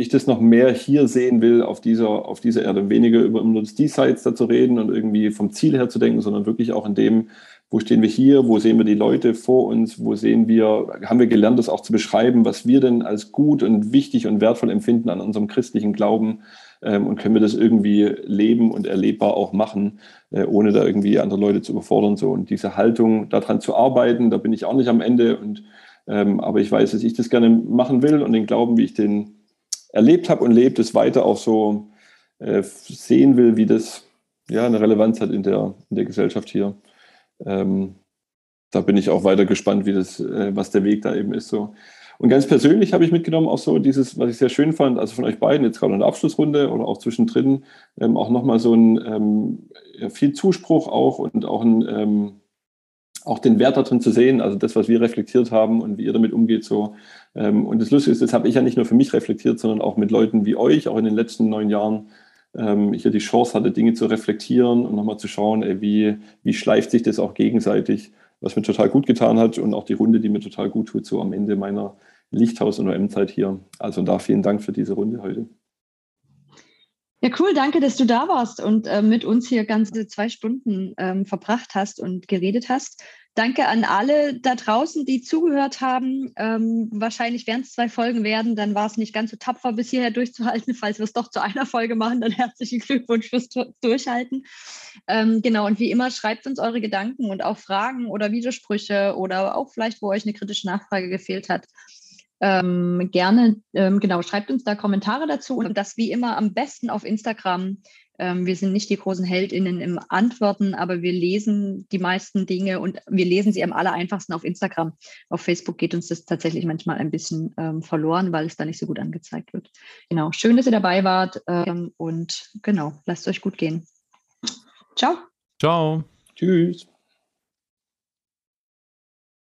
ich das noch mehr hier sehen will auf dieser, auf dieser Erde. Weniger über das Diesseits da zu reden und irgendwie vom Ziel her zu denken, sondern wirklich auch in dem, wo stehen wir hier, wo sehen wir die Leute vor uns, wo sehen wir, haben wir gelernt, das auch zu beschreiben, was wir denn als gut und wichtig und wertvoll empfinden an unserem christlichen Glauben und können wir das irgendwie leben und erlebbar auch machen, äh, ohne da irgendwie andere Leute zu überfordern. So. Und diese Haltung, daran zu arbeiten, da bin ich auch nicht am Ende und ähm, aber ich weiß, dass ich das gerne machen will und den Glauben, wie ich den erlebt habe und lebt, es weiter auch so äh, sehen will, wie das ja eine Relevanz hat in der, in der Gesellschaft hier. Ähm, da bin ich auch weiter gespannt, wie das, äh, was der Weg da eben ist. So. Und ganz persönlich habe ich mitgenommen auch so dieses, was ich sehr schön fand, also von euch beiden, jetzt gerade in der Abschlussrunde oder auch zwischendrin, ähm, auch nochmal so ein ähm, viel Zuspruch auch und auch ein, ähm, auch den Wert darin zu sehen, also das, was wir reflektiert haben und wie ihr damit umgeht, so. Ähm, und das Lustige ist, das habe ich ja nicht nur für mich reflektiert, sondern auch mit Leuten wie euch, auch in den letzten neun Jahren, ähm, ich ja die Chance hatte, Dinge zu reflektieren und nochmal zu schauen, ey, wie, wie schleift sich das auch gegenseitig was mir total gut getan hat und auch die Runde, die mir total gut tut, so am Ende meiner Lichthaus- und OM-Zeit hier. Also da vielen Dank für diese Runde heute. Ja, cool, danke, dass du da warst und äh, mit uns hier ganze zwei Stunden ähm, verbracht hast und geredet hast. Danke an alle da draußen, die zugehört haben. Ähm, wahrscheinlich werden es zwei Folgen werden, dann war es nicht ganz so tapfer, bis hierher durchzuhalten. [LAUGHS] Falls wir es doch zu einer Folge machen, dann [LAUGHS] herzlichen Glückwunsch fürs Durchhalten. Ähm, genau, und wie immer, schreibt uns eure Gedanken und auch Fragen oder Widersprüche oder auch vielleicht, wo euch eine kritische Nachfrage gefehlt hat. Ähm, gerne, ähm, genau, schreibt uns da Kommentare dazu und das wie immer am besten auf Instagram. Ähm, wir sind nicht die großen Heldinnen im Antworten, aber wir lesen die meisten Dinge und wir lesen sie am aller einfachsten auf Instagram. Auf Facebook geht uns das tatsächlich manchmal ein bisschen ähm, verloren, weil es da nicht so gut angezeigt wird. Genau, schön, dass ihr dabei wart ähm, und genau, lasst euch gut gehen. Ciao. Ciao. Tschüss.